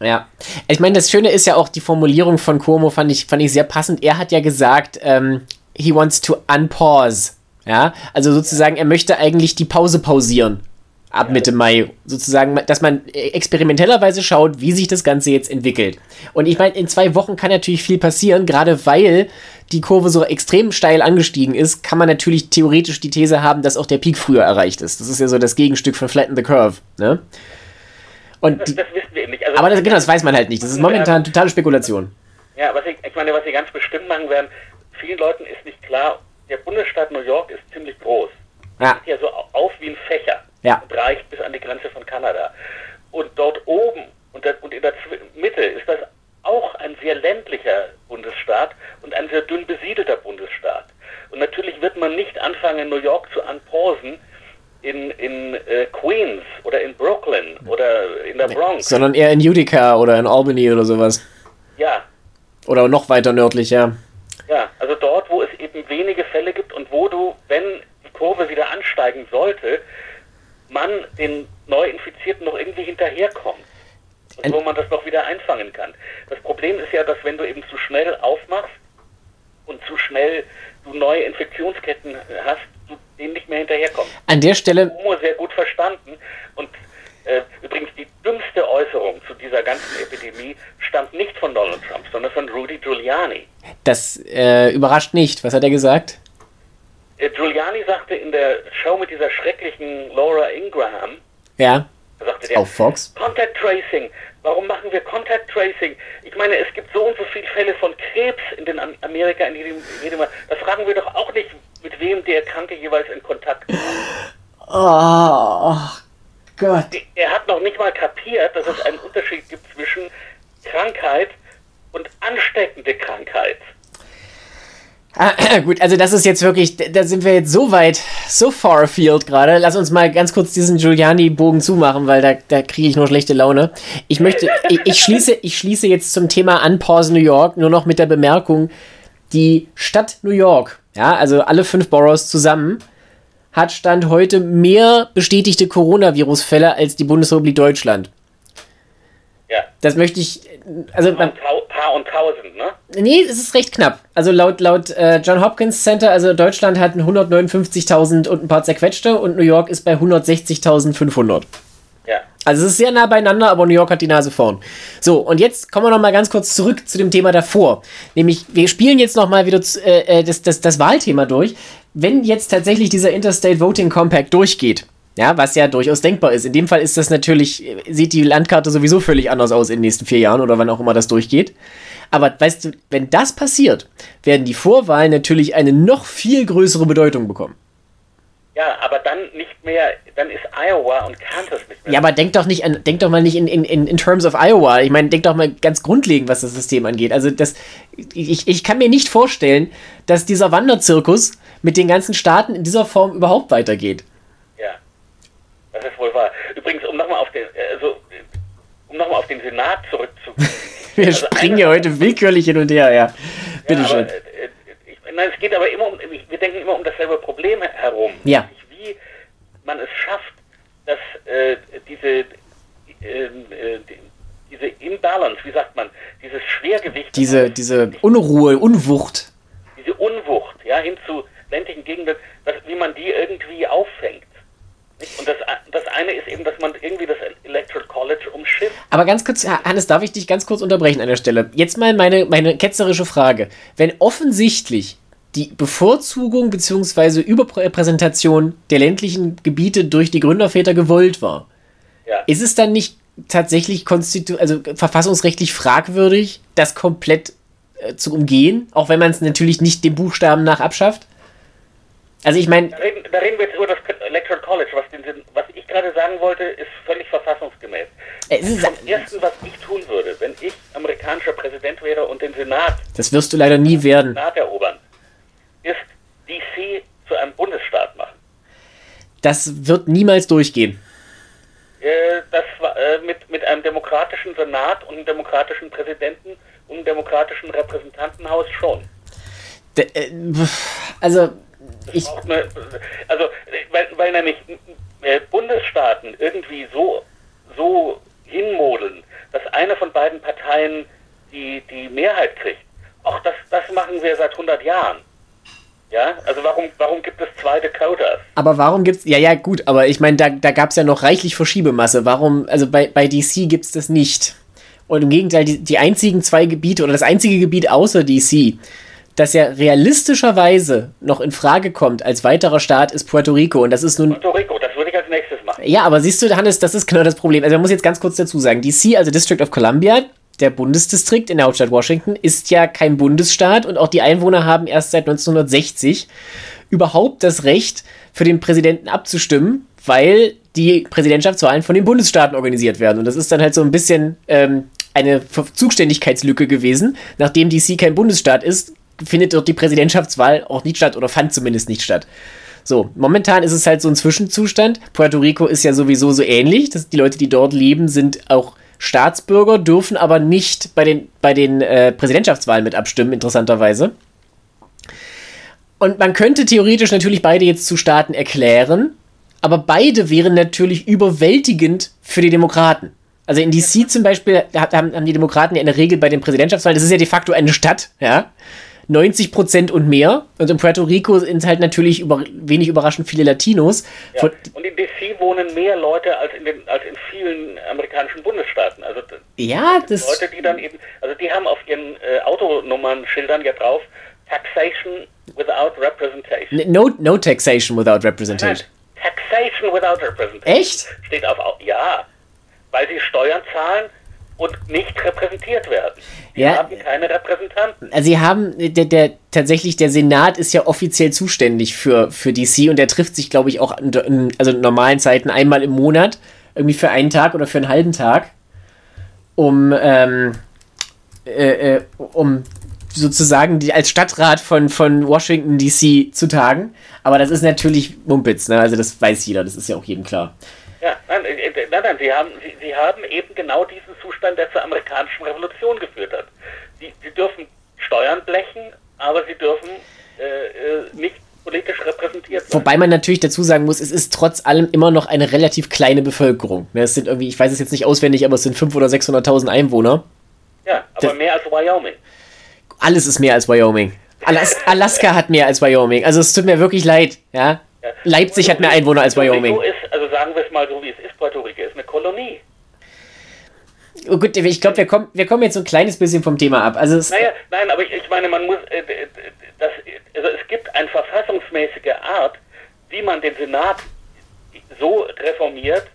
Ja, ich meine, das Schöne ist ja auch die Formulierung von Cuomo, fand ich, fand ich sehr passend. Er hat ja gesagt, ähm, he wants to unpause. Ja, also sozusagen, er möchte eigentlich die Pause pausieren ab Mitte Mai sozusagen, dass man experimentellerweise schaut, wie sich das Ganze jetzt entwickelt. Und ich meine, in zwei Wochen kann natürlich viel passieren, gerade weil die Kurve so extrem steil angestiegen ist, kann man natürlich theoretisch die These haben, dass auch der Peak früher erreicht ist. Das ist ja so das Gegenstück von Flatten the Curve. Ne? Und das, das wissen wir eben nicht. Also aber das, genau, das weiß man halt nicht. Das ist momentan totale Spekulation. Ja, was ich, ich meine, was sie ganz bestimmt machen werden, vielen Leuten ist nicht klar, der Bundesstaat New York ist ziemlich groß. Ja. Sieht ja so auf wie ein Fächer ja. und reicht bis an die Grenze von Kanada. Und dort oben und, der, und in der Mitte ist das auch ein sehr ländlicher Bundesstaat und ein sehr dünn besiedelter Bundesstaat. Und natürlich wird man nicht anfangen, New York zu anposen in, in äh, Queens oder in Brooklyn oder in der Bronx. Sondern eher in Utica oder in Albany oder sowas. Ja. Oder noch weiter nördlich, ja. Ja, also dort, wo es eben wenige Fälle gibt und wo du, wenn die Kurve wieder ansteigen sollte, man den Neuinfizierten noch irgendwie hinterherkommt. Und wo man das noch wieder einfangen kann. Das Problem ist ja, dass wenn du eben zu schnell aufmachst und zu schnell du neue Infektionsketten hast, du denen nicht mehr hinterherkommst. An der Stelle. Homo sehr gut verstanden. Und äh, übrigens die dümmste Äußerung zu dieser ganzen Epidemie stammt nicht von Donald Trump, sondern von Rudy Giuliani. Das äh, überrascht nicht. Was hat er gesagt? Äh, Giuliani sagte in der Show mit dieser schrecklichen Laura Ingraham, ja, sagte der, auf Fox, Contact Tracing. Warum machen wir Contact Tracing? Ich meine, es gibt so und so viele Fälle von Krebs in den Amerika, in jedem, jedem Da fragen wir doch auch nicht, mit wem der Kranke jeweils in Kontakt war. Oh Gott. Er hat noch nicht mal kapiert, dass es einen Unterschied gibt zwischen Krankheit und ansteckende Krankheit. Ah, gut, also das ist jetzt wirklich, da sind wir jetzt so weit, so far afield gerade. Lass uns mal ganz kurz diesen Giuliani-Bogen zumachen, weil da, da kriege ich nur schlechte Laune. Ich möchte, ich, ich, schließe, ich schließe jetzt zum Thema Unpause New York nur noch mit der Bemerkung, die Stadt New York, ja, also alle fünf Boroughs zusammen, hat Stand heute mehr bestätigte Coronavirus-Fälle als die Bundesrepublik Deutschland. Ja. Das möchte ich. Also, paar, und tausend, ne? Nee, es ist recht knapp. Also laut, laut äh, John Hopkins Center, also Deutschland hat 159.000 und ein paar zerquetschte und New York ist bei 160.500. Ja. Also es ist sehr nah beieinander, aber New York hat die Nase vorn. So, und jetzt kommen wir noch mal ganz kurz zurück zu dem Thema davor. Nämlich, wir spielen jetzt noch mal wieder äh, äh, das, das, das Wahlthema durch. Wenn jetzt tatsächlich dieser Interstate Voting Compact durchgeht, ja, was ja durchaus denkbar ist. In dem Fall ist das natürlich, sieht die Landkarte sowieso völlig anders aus in den nächsten vier Jahren oder wann auch immer das durchgeht. Aber weißt du, wenn das passiert, werden die Vorwahlen natürlich eine noch viel größere Bedeutung bekommen. Ja, aber dann nicht mehr, dann ist Iowa und Kansas nicht mehr. Ja, aber denk doch nicht an, denk doch mal nicht in, in, in terms of Iowa. Ich meine, denk doch mal ganz grundlegend, was das System angeht. Also das, ich, ich kann mir nicht vorstellen, dass dieser Wanderzirkus mit den ganzen Staaten in dieser Form überhaupt weitergeht. Das ist wohl wahr. Übrigens, um nochmal auf den, also, um nochmal auf den Senat zurückzukommen. Wir also springen ja heute willkürlich hin und her, ja. Bitte ja, schön. Aber, äh, Nein, es geht aber immer um, wir denken immer um dasselbe Problem herum. Ja. Wie man es schafft, dass äh, diese, äh, äh, diese Imbalance, wie sagt man, dieses Schwergewicht. Diese, diese Unruhe, Unwucht. Diese Unwucht, ja, hin zu ländlichen Gegenden, dass, wie man die irgendwie auffängt. Und das, das eine ist eben, dass man irgendwie das Electoral College umschifft. Aber ganz kurz, Hannes, darf ich dich ganz kurz unterbrechen an der Stelle? Jetzt mal meine, meine ketzerische Frage. Wenn offensichtlich die Bevorzugung bzw. Überrepräsentation der ländlichen Gebiete durch die Gründerväter gewollt war, ja. ist es dann nicht tatsächlich konstitu also verfassungsrechtlich fragwürdig, das komplett äh, zu umgehen, auch wenn man es natürlich nicht dem Buchstaben nach abschafft? Also ich meine. Da, da, reden wir jetzt über das Electoral College. Was, den, was ich gerade sagen wollte, ist völlig verfassungsgemäß. Es ist das Erste, was ich tun würde, wenn ich amerikanischer Präsident wäre und den Senat. Das wirst du leider nie werden. Senat erobern, ist DC zu einem Bundesstaat machen. Das wird niemals durchgehen. Äh, das äh, mit, mit einem demokratischen Senat und einem demokratischen Präsidenten und einem demokratischen Repräsentantenhaus schon. De, äh, also ich eine, also, äh, Bundesstaaten irgendwie so, so hinmodeln, dass eine von beiden Parteien die, die Mehrheit kriegt. Auch das, das machen wir seit 100 Jahren. Ja, also warum, warum gibt es zwei Dakotas? Aber warum gibt es, ja, ja, gut, aber ich meine, da, da gab es ja noch reichlich Verschiebemasse. Warum, also bei, bei DC gibt es das nicht. Und im Gegenteil, die, die einzigen zwei Gebiete oder das einzige Gebiet außer DC, das ja realistischerweise noch in Frage kommt als weiterer Staat, ist Puerto Rico. Und das ist nun. Puerto Rico, das würde ich als nächstes machen. Ja, aber siehst du, Hannes, das ist genau das Problem. Also man muss jetzt ganz kurz dazu sagen, DC, also District of Columbia, der Bundesdistrikt in der Hauptstadt Washington, ist ja kein Bundesstaat und auch die Einwohner haben erst seit 1960 überhaupt das Recht, für den Präsidenten abzustimmen, weil die Präsidentschaftswahlen von den Bundesstaaten organisiert werden. Und das ist dann halt so ein bisschen ähm, eine Zuständigkeitslücke gewesen. Nachdem DC kein Bundesstaat ist, findet dort die Präsidentschaftswahl auch nicht statt oder fand zumindest nicht statt. So, momentan ist es halt so ein Zwischenzustand. Puerto Rico ist ja sowieso so ähnlich. dass die Leute, die dort leben, sind auch Staatsbürger, dürfen aber nicht bei den, bei den äh, Präsidentschaftswahlen mit abstimmen, interessanterweise. Und man könnte theoretisch natürlich beide jetzt zu Staaten erklären, aber beide wären natürlich überwältigend für die Demokraten. Also in DC zum Beispiel haben, haben die Demokraten ja in der Regel bei den Präsidentschaftswahlen, das ist ja de facto eine Stadt, ja, 90 Prozent und mehr. Und in Puerto Rico sind halt natürlich über, wenig überraschend viele Latinos. Ja. Und in DC wohnen mehr Leute als in, den, als in vielen amerikanischen Bundesstaaten. Also ja, das Leute, die dann eben, also die haben auf ihren äh, Autonummern-Schildern ja drauf Taxation without representation. No, no taxation without representation. Nein, taxation without representation. Echt? Steht auf, ja, weil sie Steuern zahlen und nicht repräsentiert werden. Sie ja, haben keine Repräsentanten. Also sie haben, der, der, tatsächlich, der Senat ist ja offiziell zuständig für, für DC und der trifft sich, glaube ich, auch in, in, also in normalen Zeiten einmal im Monat, irgendwie für einen Tag oder für einen halben Tag, um, ähm, äh, äh, um sozusagen die, als Stadtrat von, von Washington DC zu tagen. Aber das ist natürlich Mumpitz, ne? Also das weiß jeder, das ist ja auch jedem klar. Ja, nein, äh, äh, nein, nein sie, haben, sie, sie haben eben genau diesen Zustand, der zur amerikanischen Revolution geführt hat. Sie, sie dürfen Steuern blechen, aber sie dürfen äh, äh, nicht politisch repräsentiert sein. Wobei man natürlich dazu sagen muss, es ist trotz allem immer noch eine relativ kleine Bevölkerung. Ne, es sind irgendwie, ich weiß es jetzt nicht auswendig, aber es sind 500.000 oder 600.000 Einwohner. Ja, aber das, mehr als Wyoming. Alles ist mehr als Wyoming. Alas Alaska hat mehr als Wyoming. Also es tut mir wirklich leid, ja. ja. Leipzig hat mehr Einwohner als Wyoming. Ist, also sagen wir es mal so, wie es ist, Puerto Rico ist eine Kolonie. Oh gut, ich glaube, wir kommen, wir kommen jetzt so ein kleines bisschen vom Thema ab. Also naja, nein, aber ich, ich meine, man muss, äh, das, also es gibt eine verfassungsmäßige Art, wie man den Senat so reformiert,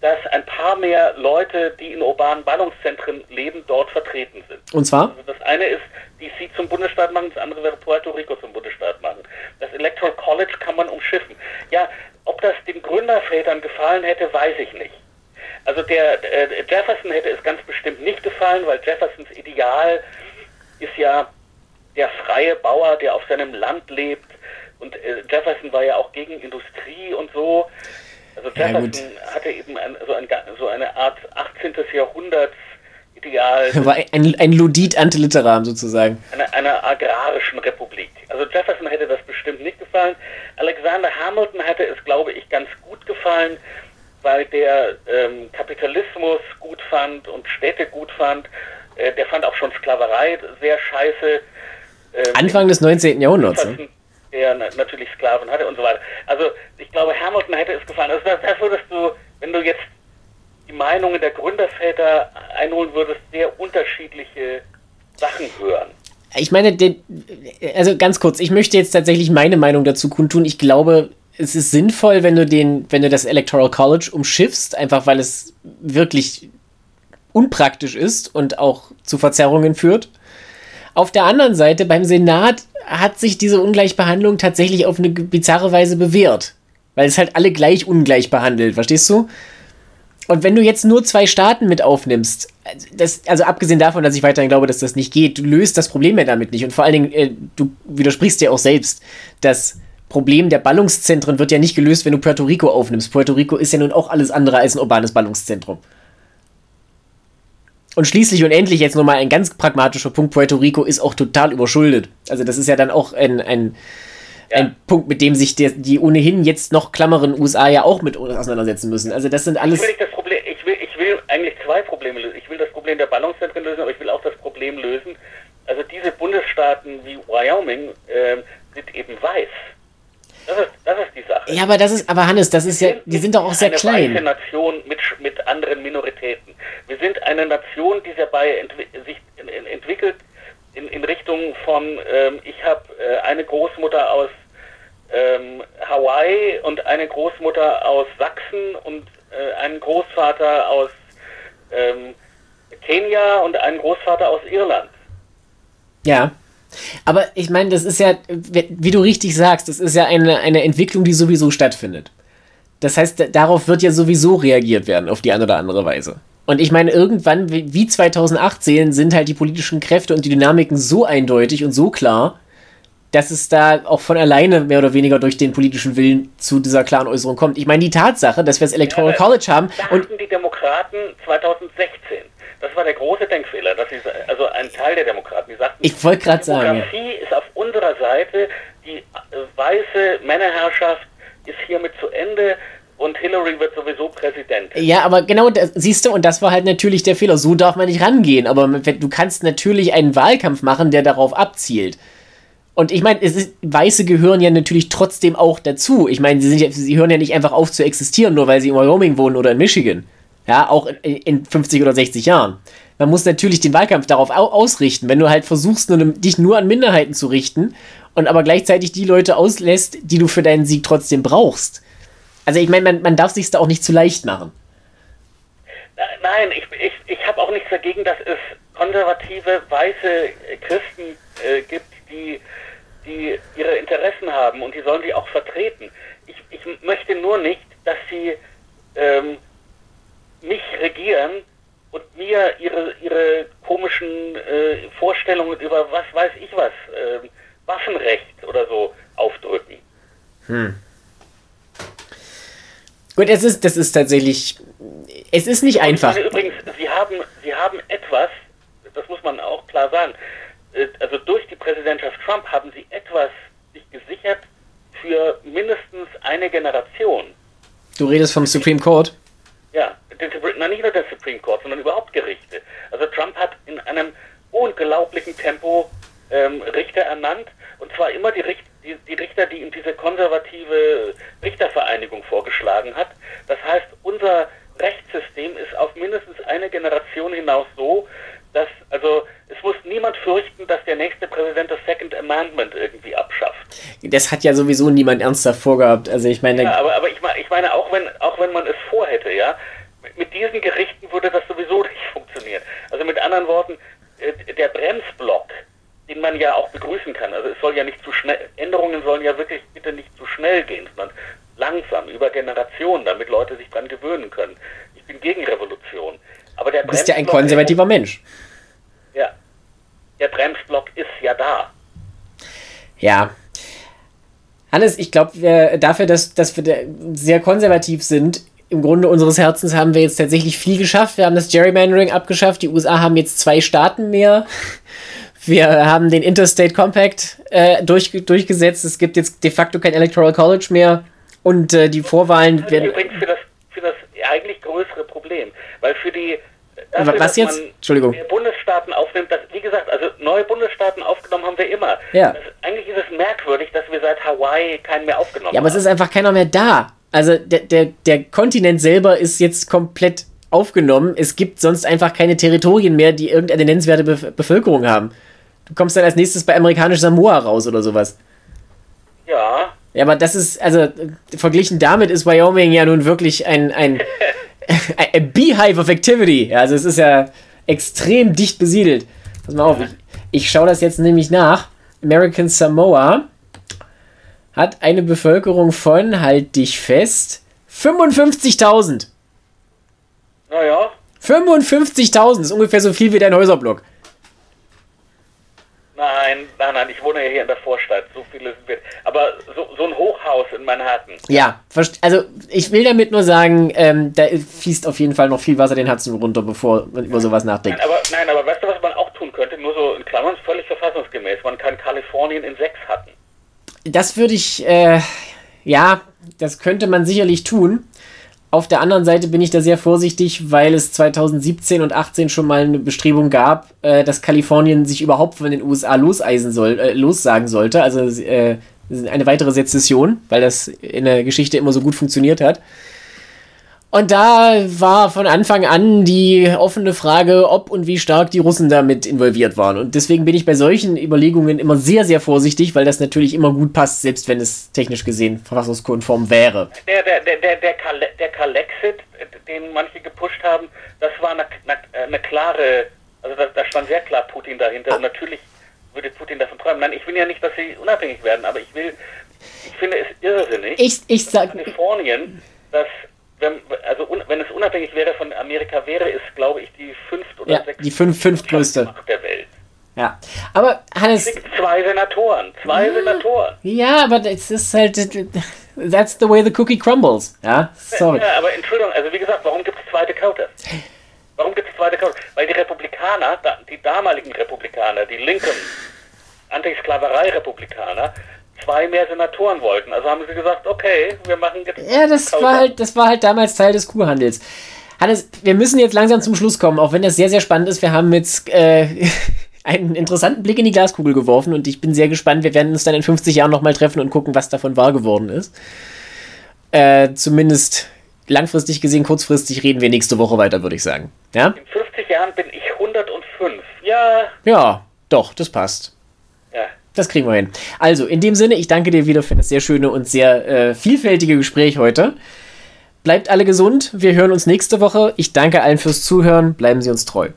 dass ein paar mehr Leute, die in urbanen Ballungszentren leben, dort vertreten sind. Und zwar? Also das eine ist, DC zum Bundesstaat machen, das andere wäre Puerto Rico zum Bundesstaat machen. Das Electoral College kann man umschiffen. Ja, ob das den Gründervätern gefallen hätte, weiß ich nicht. Also der äh, Jefferson hätte es ganz bestimmt nicht gefallen, weil Jeffersons Ideal ist ja der freie Bauer, der auf seinem Land lebt. Und äh, Jefferson war ja auch gegen Industrie und so. Also Jefferson ja, hatte eben ein, so, ein, so, eine Art 18. Jahrhunderts Ideal. War ein, ein Ludit Antiliteram sozusagen. Einer eine agrarischen Republik. Also Jefferson hätte das bestimmt nicht gefallen. Alexander Hamilton hätte es, glaube ich, ganz gut gefallen, weil der ähm, Kapitalismus gut fand und Städte gut fand. Äh, der fand auch schon Sklaverei sehr scheiße. Ähm, Anfang des 19. Jahrhunderts. Ne? Der natürlich Sklaven hatte und so weiter. Also ich glaube, Hamilton hätte es gefallen. Also das, das würdest du, wenn du jetzt die Meinungen der Gründerväter einholen würdest, sehr unterschiedliche Sachen hören. Ich meine, also ganz kurz, ich möchte jetzt tatsächlich meine Meinung dazu kundtun. Ich glaube, es ist sinnvoll, wenn du den, wenn du das Electoral College umschiffst, einfach weil es wirklich unpraktisch ist und auch zu Verzerrungen führt. Auf der anderen Seite, beim Senat hat sich diese Ungleichbehandlung tatsächlich auf eine bizarre Weise bewährt. Weil es halt alle gleich ungleich behandelt, verstehst du? Und wenn du jetzt nur zwei Staaten mit aufnimmst, das, also abgesehen davon, dass ich weiterhin glaube, dass das nicht geht, du löst das Problem ja damit nicht. Und vor allen Dingen, äh, du widersprichst ja auch selbst, das Problem der Ballungszentren wird ja nicht gelöst, wenn du Puerto Rico aufnimmst. Puerto Rico ist ja nun auch alles andere als ein urbanes Ballungszentrum. Und schließlich und endlich jetzt nochmal ein ganz pragmatischer Punkt, Puerto Rico ist auch total überschuldet. Also das ist ja dann auch ein, ein, ja. ein Punkt, mit dem sich der, die ohnehin jetzt noch klammeren USA ja auch mit auseinandersetzen müssen. Also das sind alles... Ich will, Problem, ich will, ich will eigentlich zwei Probleme lösen. Ich will das Problem der Ballungszentren lösen, aber ich will auch das Problem lösen. Also diese Bundesstaaten wie Wyoming äh, sind eben weiß. Das ist, das ist die Sache. Ja, aber das ist, aber Hannes, das ist ja, die sind doch auch sehr eine klein. Eine Nation mit, mit anderen Minoritäten. Wir sind eine Nation, die dabei entwi sich entwickelt in, in Richtung von, ähm, ich habe äh, eine Großmutter aus ähm, Hawaii und eine Großmutter aus Sachsen und äh, einen Großvater aus ähm, Kenia und einen Großvater aus Irland. Ja. Aber ich meine, das ist ja, wie du richtig sagst, das ist ja eine, eine Entwicklung, die sowieso stattfindet. Das heißt, darauf wird ja sowieso reagiert werden, auf die eine oder andere Weise. Und ich meine, irgendwann, wie 2018, sind halt die politischen Kräfte und die Dynamiken so eindeutig und so klar, dass es da auch von alleine mehr oder weniger durch den politischen Willen zu dieser klaren Äußerung kommt. Ich meine, die Tatsache, dass wir das Electoral ja, College haben. und die Demokraten 2016 das war der große Denkfehler, dass sie, also ein Teil der Demokraten, die sagten, ich wollte gerade sagen, Demokratie ist auf unserer Seite, die äh, weiße Männerherrschaft ist hiermit zu Ende und Hillary wird sowieso Präsidentin. Ja, aber genau, das, siehst du, und das war halt natürlich der Fehler. So darf man nicht rangehen. Aber du kannst natürlich einen Wahlkampf machen, der darauf abzielt. Und ich meine, Weiße gehören ja natürlich trotzdem auch dazu. Ich meine, sie, sie hören ja nicht einfach auf zu existieren, nur weil sie in Wyoming wohnen oder in Michigan. Ja, auch in, in 50 oder 60 Jahren. Man muss natürlich den Wahlkampf darauf ausrichten. Wenn du halt versuchst, nur, dich nur an Minderheiten zu richten und aber gleichzeitig die Leute auslässt, die du für deinen Sieg trotzdem brauchst. Also ich meine, man, man darf sich da auch nicht zu leicht machen. Nein, ich, ich, ich habe auch nichts dagegen, dass es konservative, weiße Christen äh, gibt, die, die ihre Interessen haben und die sollen die auch vertreten. Ich, ich möchte nur nicht, dass sie ähm, mich regieren und mir ihre, ihre komischen äh, Vorstellungen über was weiß ich was, äh, Waffenrecht oder so aufdrücken. Hm. Gut, es ist, das ist tatsächlich, es ist nicht einfach. Übrigens, Sie haben, Sie haben etwas, das muss man auch klar sagen, äh, also durch die Präsidentschaft Trump haben Sie etwas sich gesichert für mindestens eine Generation. Du redest vom Supreme Court? Ja, nicht nur der Supreme Court, sondern überhaupt Gerichte. Also Trump hat in einem unglaublichen Tempo ähm, Richter ernannt und zwar immer die, Richt, die, die, Richter, die ihm diese konservative Richtervereinigung vorgeschlagen hat. Das heißt, unser Rechtssystem ist auf mindestens eine Generation hinaus so, dass also es muss niemand fürchten, dass der nächste Präsident das Second Amendment irgendwie abschafft. Das hat ja sowieso niemand ernsthaft vorgehabt. Also ich meine. Ja, aber, aber ich, ich meine, auch wenn, auch wenn man es vorhätte, ja, mit, diesen Gerichten würde das sowieso nicht funktionieren. Also mit anderen Worten, äh, der Bremsblock, den man ja auch begrüßen kann. Also es soll ja nicht zu schnell, Änderungen sollen ja wirklich bitte nicht zu schnell gehen, sondern langsam, über Generationen, damit Leute sich dran gewöhnen können. Ich bin gegen Revolution. Aber der du bist ja ein konservativer Mensch. Der Bremsblock ist ja da. Ja. Hannes, ich glaube, dafür, dass, dass wir sehr konservativ sind, im Grunde unseres Herzens haben wir jetzt tatsächlich viel geschafft. Wir haben das Gerrymandering abgeschafft. Die USA haben jetzt zwei Staaten mehr. Wir haben den Interstate Compact äh, durch, durchgesetzt. Es gibt jetzt de facto kein Electoral College mehr. Und äh, die Vorwahlen werden. Übrigens für das, für das eigentlich größere Problem. Weil für die. Dafür, Was jetzt? Entschuldigung. Bundesstaaten aufnimmt, das, wie gesagt, also neue Bundesstaaten aufgenommen haben wir immer. Ja. Das, eigentlich ist es merkwürdig, dass wir seit Hawaii keinen mehr aufgenommen haben. Ja, aber haben. es ist einfach keiner mehr da. Also der, der, der Kontinent selber ist jetzt komplett aufgenommen. Es gibt sonst einfach keine Territorien mehr, die irgendeine nennenswerte Be Bevölkerung haben. Du kommst dann als nächstes bei amerikanisch Samoa raus oder sowas. Ja. Ja, aber das ist, also verglichen damit ist Wyoming ja nun wirklich ein, ein, ein Beehive of Activity. Also es ist ja extrem dicht besiedelt. Pass mal auf, ich, ich schaue das jetzt nämlich nach. American Samoa hat eine Bevölkerung von, halt dich fest, 55.000. Naja. 55.000 ist ungefähr so viel wie dein Häuserblock. Nein, nein, nein, ich wohne ja hier in der Vorstadt. So viele sind wir. Aber so, so ein Hochhaus in Manhattan. Ja, also ich will damit nur sagen, ähm, da fließt auf jeden Fall noch viel Wasser den Hudson runter, bevor man über sowas nachdenkt. Nein aber, nein, aber weißt du, was man auch tun könnte? Nur so in Klammern, völlig verfassungsgemäß. Man kann Kalifornien in sechs hatten. Das würde ich, äh, ja, das könnte man sicherlich tun. Auf der anderen Seite bin ich da sehr vorsichtig, weil es 2017 und 2018 schon mal eine Bestrebung gab, äh, dass Kalifornien sich überhaupt von den USA loseisen soll, äh, lossagen sollte. Also äh, eine weitere Sezession, weil das in der Geschichte immer so gut funktioniert hat. Und da war von Anfang an die offene Frage, ob und wie stark die Russen damit involviert waren. Und deswegen bin ich bei solchen Überlegungen immer sehr, sehr vorsichtig, weil das natürlich immer gut passt, selbst wenn es technisch gesehen verfassungskonform wäre. Der, der, der, der, der, Kale, der Kalexit, den manche gepusht haben, das war eine, eine, eine klare, also da, da, stand sehr klar Putin dahinter. Ah. Und natürlich würde Putin davon träumen. Nein, ich will ja nicht, dass sie unabhängig werden, aber ich will, ich finde es irrsinnig, ich, ich sag, Kalifornien, dass wenn, also un, wenn es unabhängig wäre von Amerika, wäre es, glaube ich, die fünft oder ja, sechste die fünf, fünftgrößte der Welt. Ja, aber Hannes. Zwei Senatoren, zwei ja, Senatoren. Ja, aber das ist halt. That's the way the cookie crumbles. Ja, sorry. Ja, aber Entschuldigung, also wie gesagt, warum gibt es zwei Dakota? Warum gibt es zwei Dakota? Weil die Republikaner, die damaligen Republikaner, die linken Antisklaverei-Republikaner, zwei mehr Senatoren wollten. Also haben sie gesagt, okay, wir machen jetzt. Ja, das war halt, das war halt damals Teil des Kuhhandels. Hannes, wir müssen jetzt langsam zum Schluss kommen, auch wenn das sehr, sehr spannend ist. Wir haben jetzt äh, einen interessanten Blick in die Glaskugel geworfen und ich bin sehr gespannt. Wir werden uns dann in 50 Jahren nochmal treffen und gucken, was davon wahr geworden ist. Äh, zumindest langfristig gesehen, kurzfristig reden wir nächste Woche weiter, würde ich sagen. Ja? In 50 Jahren bin ich 105. Ja. Ja, doch, das passt. Das kriegen wir hin. Also, in dem Sinne, ich danke dir wieder für das sehr schöne und sehr äh, vielfältige Gespräch heute. Bleibt alle gesund. Wir hören uns nächste Woche. Ich danke allen fürs Zuhören. Bleiben Sie uns treu.